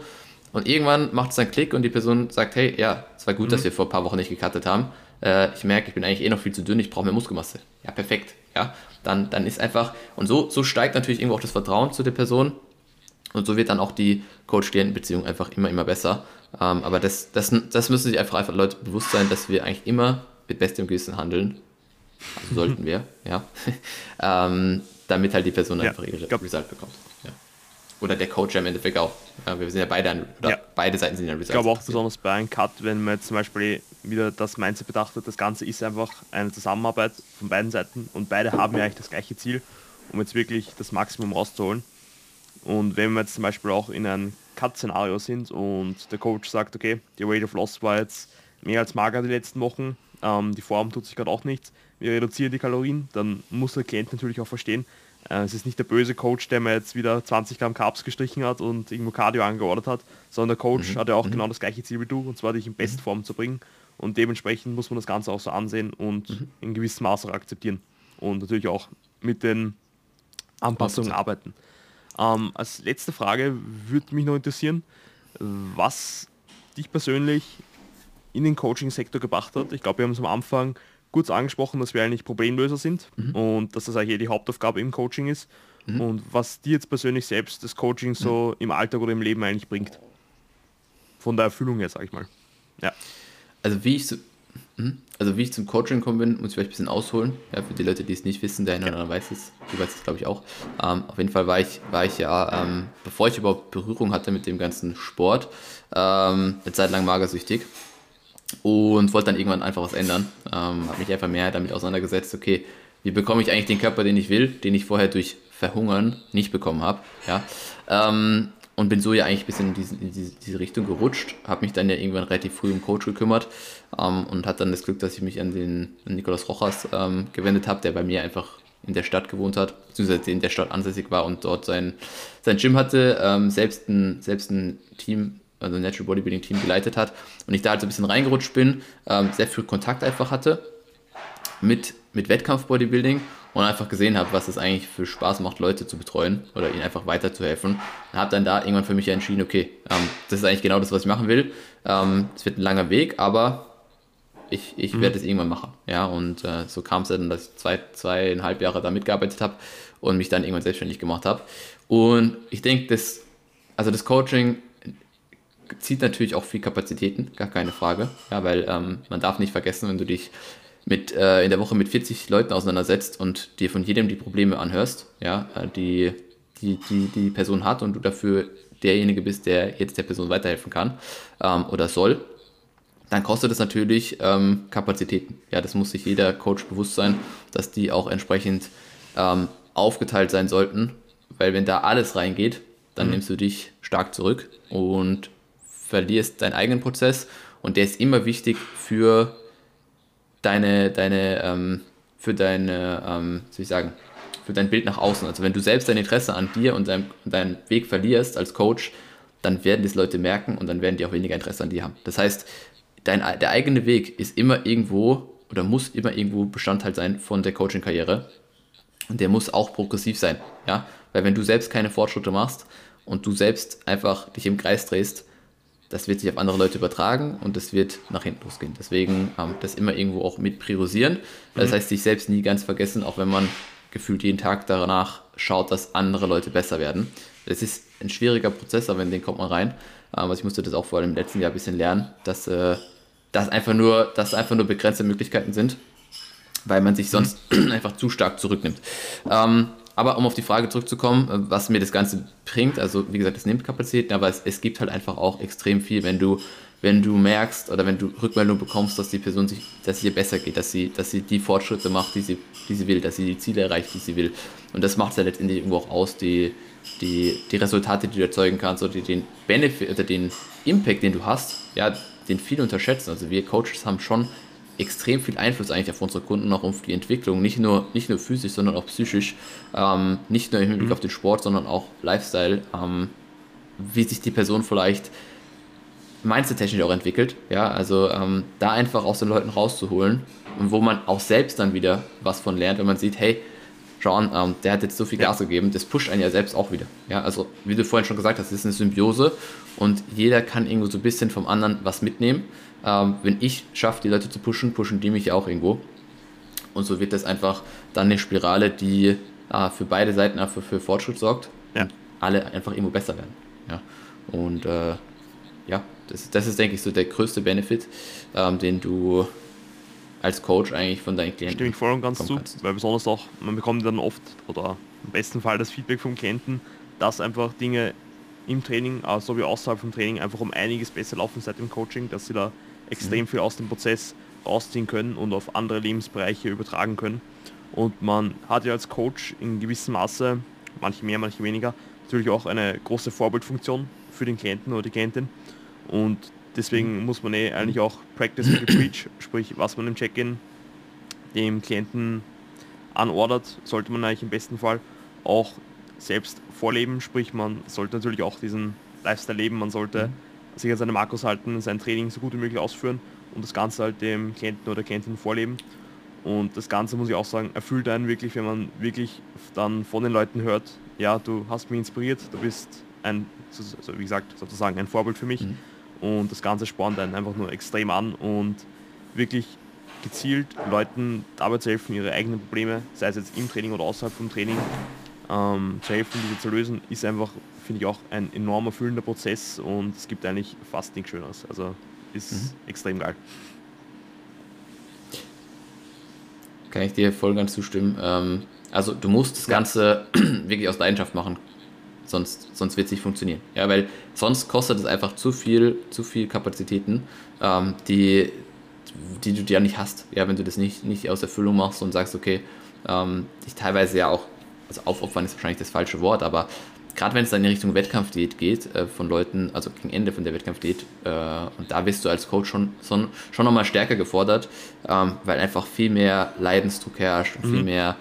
und irgendwann macht es einen Klick und die Person sagt, hey, ja, es war gut, mhm. dass wir vor ein paar Wochen nicht gecuttet haben. Äh, ich merke, ich bin eigentlich eh noch viel zu dünn, ich brauche mehr Muskelmasse. Ja, perfekt. Ja, dann, dann ist einfach, und so, so steigt natürlich irgendwo auch das Vertrauen zu der Person. Und so wird dann auch die Coach-Klienten-Beziehung einfach immer, immer besser. Ähm, aber das, das, das müssen sich einfach, einfach Leute bewusst sein, dass wir eigentlich immer mit bestem Gewissen handeln. Also sollten wir, ja. ähm, damit halt die Person ja, einfach ihre Result bekommt. Oder der Coach im Endeffekt auch. Ja, wir sind ja beide an, oder ja. beide Seiten sind ja Results. Ich glaube auch besonders bei einem Cut, wenn man jetzt zum Beispiel wieder das Mindset betrachtet, das Ganze ist einfach eine Zusammenarbeit von beiden Seiten und beide haben ja eigentlich das gleiche Ziel, um jetzt wirklich das Maximum rauszuholen. Und wenn wir jetzt zum Beispiel auch in einem Cut-Szenario sind und der Coach sagt, okay, die Rate of Loss war jetzt mehr als mager die letzten Wochen, ähm, die Form tut sich gerade auch nichts, wir reduzieren die Kalorien, dann muss der Klient natürlich auch verstehen, äh, es ist nicht der böse Coach, der mir jetzt wieder 20 Gramm Carbs gestrichen hat und irgendwo Cardio angeordert hat, sondern der Coach mhm. hat ja auch mhm. genau das gleiche Ziel wie du, und zwar dich in Bestform mhm. zu bringen. Und dementsprechend muss man das Ganze auch so ansehen und mhm. in gewissem Maß auch akzeptieren. Und natürlich auch mit den Anpassungen arbeiten. Ähm, als letzte Frage würde mich noch interessieren, was dich persönlich in den Coaching-Sektor gebracht hat. Ich glaube, wir haben es am Anfang kurz angesprochen, dass wir eigentlich Problemlöser sind mhm. und dass das eigentlich die Hauptaufgabe im Coaching ist. Mhm. Und was dir jetzt persönlich selbst das Coaching so mhm. im Alltag oder im Leben eigentlich bringt. Von der Erfüllung her, sag ich mal. Ja. Also wie ich so, hm? also wie ich zum Coaching gekommen bin, muss ich vielleicht ein bisschen ausholen. Ja, für die Leute, die es nicht wissen, der eine oder andere weiß es, du weißt es glaube ich auch. Ähm, auf jeden Fall war ich, war ich ja, ähm, bevor ich überhaupt Berührung hatte mit dem ganzen Sport, ähm, eine Zeit lang magersüchtig und wollte dann irgendwann einfach was ändern. Ähm, habe mich einfach mehr damit auseinandergesetzt, okay, wie bekomme ich eigentlich den Körper, den ich will, den ich vorher durch Verhungern nicht bekommen habe. Ja? Ähm, und bin so ja eigentlich ein bisschen in diese, in diese Richtung gerutscht. Habe mich dann ja irgendwann relativ früh um Coach gekümmert ähm, und hatte dann das Glück, dass ich mich an den an Nikolaus Rochas ähm, gewendet habe, der bei mir einfach in der Stadt gewohnt hat, beziehungsweise in der Stadt ansässig war und dort sein, sein Gym hatte, ähm, selbst, ein, selbst ein Team, also ein Natural Bodybuilding Team geleitet hat und ich da halt so ein bisschen reingerutscht bin, ähm, sehr viel Kontakt einfach hatte mit, mit Wettkampf Bodybuilding und einfach gesehen habe, was es eigentlich für Spaß macht, Leute zu betreuen oder ihnen einfach weiterzuhelfen. Und habe dann da irgendwann für mich entschieden, okay, ähm, das ist eigentlich genau das, was ich machen will. Ähm, es wird ein langer Weg, aber ich, ich mhm. werde es irgendwann machen. Ja, und äh, so kam es dann, dass ich zwei, zweieinhalb Jahre da mitgearbeitet habe und mich dann irgendwann selbstständig gemacht habe. Und ich denke, das, also das Coaching zieht natürlich auch viel Kapazitäten, gar keine Frage. Ja, weil ähm, man darf nicht vergessen, wenn du dich mit, äh, in der Woche mit 40 Leuten auseinandersetzt und dir von jedem die Probleme anhörst, ja, äh, die, die, die die Person hat und du dafür derjenige bist, der jetzt der Person weiterhelfen kann ähm, oder soll, dann kostet es natürlich ähm, Kapazitäten. Ja, das muss sich jeder Coach bewusst sein, dass die auch entsprechend ähm, aufgeteilt sein sollten, weil wenn da alles reingeht, dann mhm. nimmst du dich stark zurück und verlierst deinen eigenen Prozess und der ist immer wichtig für deine, deine, ähm, für deine, ähm, soll ich sagen, für dein Bild nach außen. Also wenn du selbst dein Interesse an dir und deinem, deinen Weg verlierst als Coach, dann werden das Leute merken und dann werden die auch weniger Interesse an dir haben. Das heißt, dein, der eigene Weg ist immer irgendwo oder muss immer irgendwo Bestandteil sein von der Coaching-Karriere. Und der muss auch progressiv sein. Ja? Weil wenn du selbst keine Fortschritte machst und du selbst einfach dich im Kreis drehst, das wird sich auf andere Leute übertragen und das wird nach hinten losgehen. Deswegen ähm, das immer irgendwo auch mit priorisieren. Das mhm. heißt, sich selbst nie ganz vergessen, auch wenn man gefühlt jeden Tag danach schaut, dass andere Leute besser werden. Das ist ein schwieriger Prozess, aber in den kommt man rein. Ähm, also ich musste das auch vor allem im letzten Jahr ein bisschen lernen, dass, äh, dass, einfach nur, dass einfach nur begrenzte Möglichkeiten sind, weil man sich sonst einfach zu stark zurücknimmt. Ähm, aber um auf die Frage zurückzukommen, äh, was mir das Ganze bringt, also wie gesagt, es nimmt Kapazitäten, aber es, es gibt halt einfach auch extrem viel, wenn du, wenn du merkst oder wenn du Rückmeldung bekommst, dass die Person sich, dass es ihr besser geht, dass sie, dass sie die Fortschritte macht, die sie, die sie will, dass sie die Ziele erreicht, die sie will. Und das macht es ja letztendlich irgendwo auch aus, die, die, die Resultate, die du erzeugen kannst oder den Benefit oder den Impact, den du hast, ja, den viele unterschätzen. Also wir Coaches haben schon extrem viel Einfluss eigentlich auf unsere Kunden, auch auf die Entwicklung, nicht nur, nicht nur physisch, sondern auch psychisch, ähm, nicht nur im Hinblick mhm. auf den Sport, sondern auch Lifestyle, ähm, wie sich die Person vielleicht mindset-technisch auch entwickelt, ja, also ähm, da einfach aus den Leuten rauszuholen und wo man auch selbst dann wieder was von lernt, wenn man sieht, hey, an, ähm, der hat jetzt so viel Gas gegeben, das pusht einen ja selbst auch wieder, ja, also wie du vorhin schon gesagt hast, das ist eine Symbiose und jeder kann irgendwo so ein bisschen vom anderen was mitnehmen ähm, wenn ich schaffe, die Leute zu pushen, pushen die mich auch irgendwo. Und so wird das einfach dann eine Spirale, die äh, für beide Seiten einfach für Fortschritt sorgt ja. und alle einfach irgendwo besser werden. Ja. Und äh, ja, das, das ist, denke ich, so der größte Benefit, ähm, den du als Coach eigentlich von deinen Klienten Stimme ich voll und ganz zu, kannst. weil besonders auch, man bekommt dann oft oder im besten Fall das Feedback vom Klienten, dass einfach Dinge im Training, also wie außerhalb vom Training, einfach um einiges besser laufen seit dem Coaching, dass sie da extrem viel aus dem Prozess rausziehen können und auf andere Lebensbereiche übertragen können. Und man hat ja als Coach in gewissem Maße, manche mehr, manche weniger, natürlich auch eine große Vorbildfunktion für den Klienten oder die Klientin. Und deswegen mhm. muss man eh eigentlich auch Practice and Preach, sprich was man im Check-in dem Klienten anordert, sollte man eigentlich im besten Fall auch selbst vorleben, sprich man sollte natürlich auch diesen Lifestyle leben, man sollte mhm sich an seine Makros halten, sein Training so gut wie möglich ausführen und das Ganze halt dem Klienten oder Klientin vorleben. Und das Ganze muss ich auch sagen, erfüllt einen wirklich, wenn man wirklich dann von den Leuten hört, ja, du hast mich inspiriert, du bist ein, also wie gesagt, sozusagen ein Vorbild für mich. Mhm. Und das Ganze spornt einen einfach nur extrem an und wirklich gezielt Leuten dabei zu helfen, ihre eigenen Probleme, sei es jetzt im Training oder außerhalb vom Training, ähm, zu helfen, diese zu lösen, ist einfach, finde ich, auch ein enorm erfüllender Prozess und es gibt eigentlich fast nichts Schöneres. Also ist mhm. extrem geil. Kann ich dir voll ganz zustimmen. Ähm, also du musst das Ganze wirklich aus Leidenschaft machen, sonst, sonst wird es nicht funktionieren. Ja, weil sonst kostet es einfach zu viel, zu viel Kapazitäten, ähm, die, die du ja nicht hast. Ja, wenn du das nicht, nicht aus Erfüllung machst und sagst, okay, ähm, ich teilweise ja auch, also Aufopfern ist wahrscheinlich das falsche Wort, aber gerade wenn es dann in Richtung Wettkampfdiät geht, äh, von Leuten, also gegen Ende von der Wettkampfdiät, äh, und da bist du als Coach schon, schon, schon nochmal stärker gefordert, ähm, weil einfach viel mehr Leidensdruck herrscht und mhm. viel mehr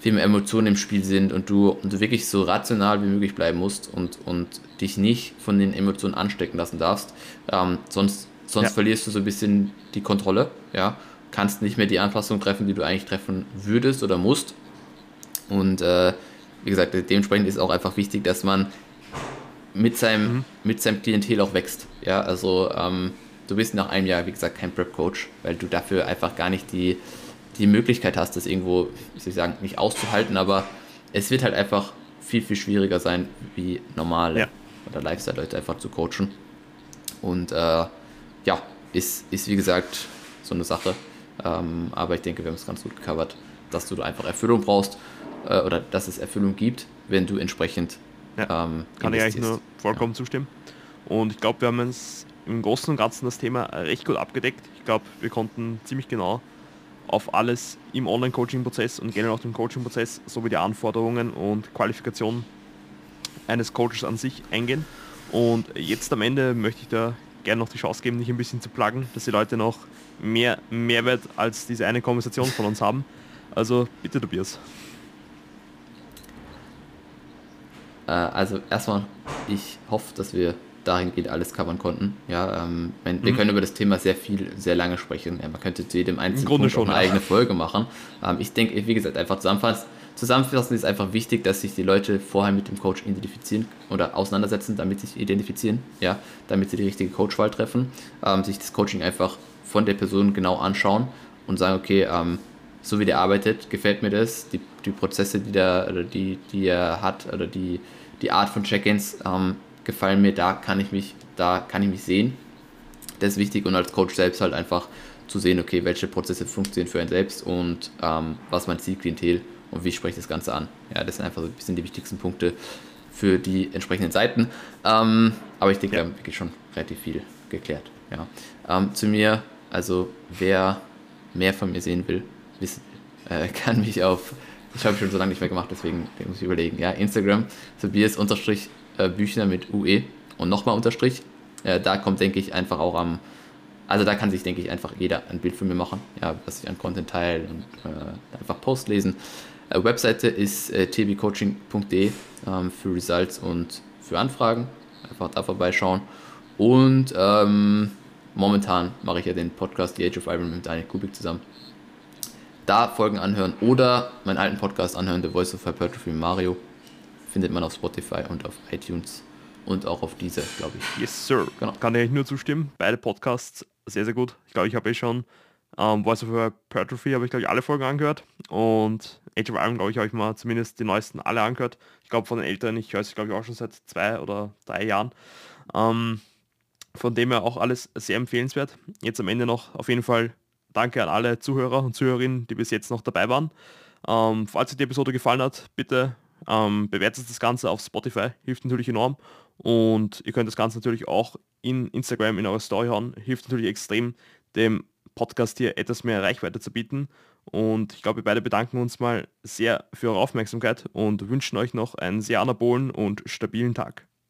viel mehr Emotionen im Spiel sind und du, und du wirklich so rational wie möglich bleiben musst und, und dich nicht von den Emotionen anstecken lassen darfst. Ähm, sonst sonst ja. verlierst du so ein bisschen die Kontrolle, ja, kannst nicht mehr die Anpassung treffen, die du eigentlich treffen würdest oder musst. Und äh, wie gesagt, dementsprechend ist auch einfach wichtig, dass man mit seinem, mhm. mit seinem Klientel auch wächst. Ja, also ähm, du bist nach einem Jahr, wie gesagt, kein Prep-Coach, weil du dafür einfach gar nicht die, die Möglichkeit hast, das irgendwo, wie soll ich sagen, nicht auszuhalten, aber es wird halt einfach viel, viel schwieriger sein, wie normale ja. oder Lifestyle-Leute einfach zu coachen. Und äh, ja, ist, ist wie gesagt so eine Sache. Ähm, aber ich denke, wir haben es ganz gut gecovert, dass du einfach Erfüllung brauchst äh, oder dass es Erfüllung gibt, wenn du entsprechend. Ja, ähm, kann ich eigentlich nur vollkommen ja. zustimmen. Und ich glaube, wir haben uns im Großen und Ganzen das Thema recht gut abgedeckt. Ich glaube, wir konnten ziemlich genau auf alles im Online-Coaching-Prozess und generell auch dem Coaching-Prozess sowie die Anforderungen und Qualifikationen eines Coaches an sich eingehen. Und jetzt am Ende möchte ich da gerne noch die Chance geben, dich ein bisschen zu pluggen, dass die Leute noch mehr Mehrwert als diese eine Konversation von uns haben. Also bitte Tobias. Äh, also erstmal, ich hoffe, dass wir dahingehend alles covern konnten. Ja, ähm, wir mhm. können über das Thema sehr viel, sehr lange sprechen. Ja, man könnte zu jedem einzelnen Punkt schon, eine ja. eigene Folge machen. Ähm, ich denke, wie gesagt, einfach zusammenfassen. Zusammenfassen ist einfach wichtig, dass sich die Leute vorher mit dem Coach identifizieren oder auseinandersetzen, damit sie sich identifizieren, ja, damit sie die richtige Coachwahl treffen, ähm, sich das Coaching einfach von der Person genau anschauen und sagen, okay, ähm, so wie der arbeitet, gefällt mir das, die, die Prozesse, die, der, oder die, die er hat oder die, die Art von Check-ins, ähm, gefallen mir, da kann ich mich, da kann ich mich sehen. Das ist wichtig und als Coach selbst halt einfach zu sehen, okay, welche Prozesse funktionieren für einen selbst und ähm, was mein Zielklientel und wie spreche ich das Ganze an. Ja, das sind einfach so ein bisschen die wichtigsten Punkte für die entsprechenden Seiten. Ähm, aber ich denke, ja. wir haben wirklich schon relativ viel geklärt. Ja. Ähm, zu mir, also wer mehr von mir sehen will, äh, kann mich auf, ich habe schon so lange nicht mehr gemacht, deswegen muss ich überlegen, ja, Instagram, Tobias unterstrich äh, Büchner mit UE und nochmal Unterstrich. Äh, da kommt, denke ich, einfach auch am, also da kann sich, denke ich, einfach jeder ein Bild von mir machen, ja, was ich an Content teile und äh, einfach Post lesen. Webseite ist tbcoaching.de ähm, für Results und für Anfragen. Einfach da vorbeischauen. Und ähm, momentan mache ich ja den Podcast The Age of Iron mit Daniel Kubik zusammen. Da Folgen anhören oder meinen alten Podcast anhören, The Voice of Hypertrophy Mario findet man auf Spotify und auf iTunes und auch auf diese, glaube ich. Yes, Sir. Genau. Kann ich nur zustimmen. Beide Podcasts sehr, sehr gut. Ich glaube, ich habe eh schon ähm, Voice of Hypertrophy, habe ich, glaube ich, alle Folgen angehört. Und Age of Iron, glaube ich, habe ich mal zumindest die neuesten alle angehört. Ich glaube, von den älteren, ich höre es, glaube ich, auch schon seit zwei oder drei Jahren. Ähm, von dem her auch alles sehr empfehlenswert. Jetzt am Ende noch auf jeden Fall danke an alle Zuhörer und Zuhörerinnen, die bis jetzt noch dabei waren. Ähm, falls euch die Episode gefallen hat, bitte ähm, bewertet das Ganze auf Spotify, hilft natürlich enorm. Und ihr könnt das Ganze natürlich auch in Instagram in eurer Story hauen, hilft natürlich extrem, dem Podcast hier etwas mehr Reichweite zu bieten. Und ich glaube, wir beide bedanken uns mal sehr für eure Aufmerksamkeit und wünschen euch noch einen sehr anabolen und stabilen Tag.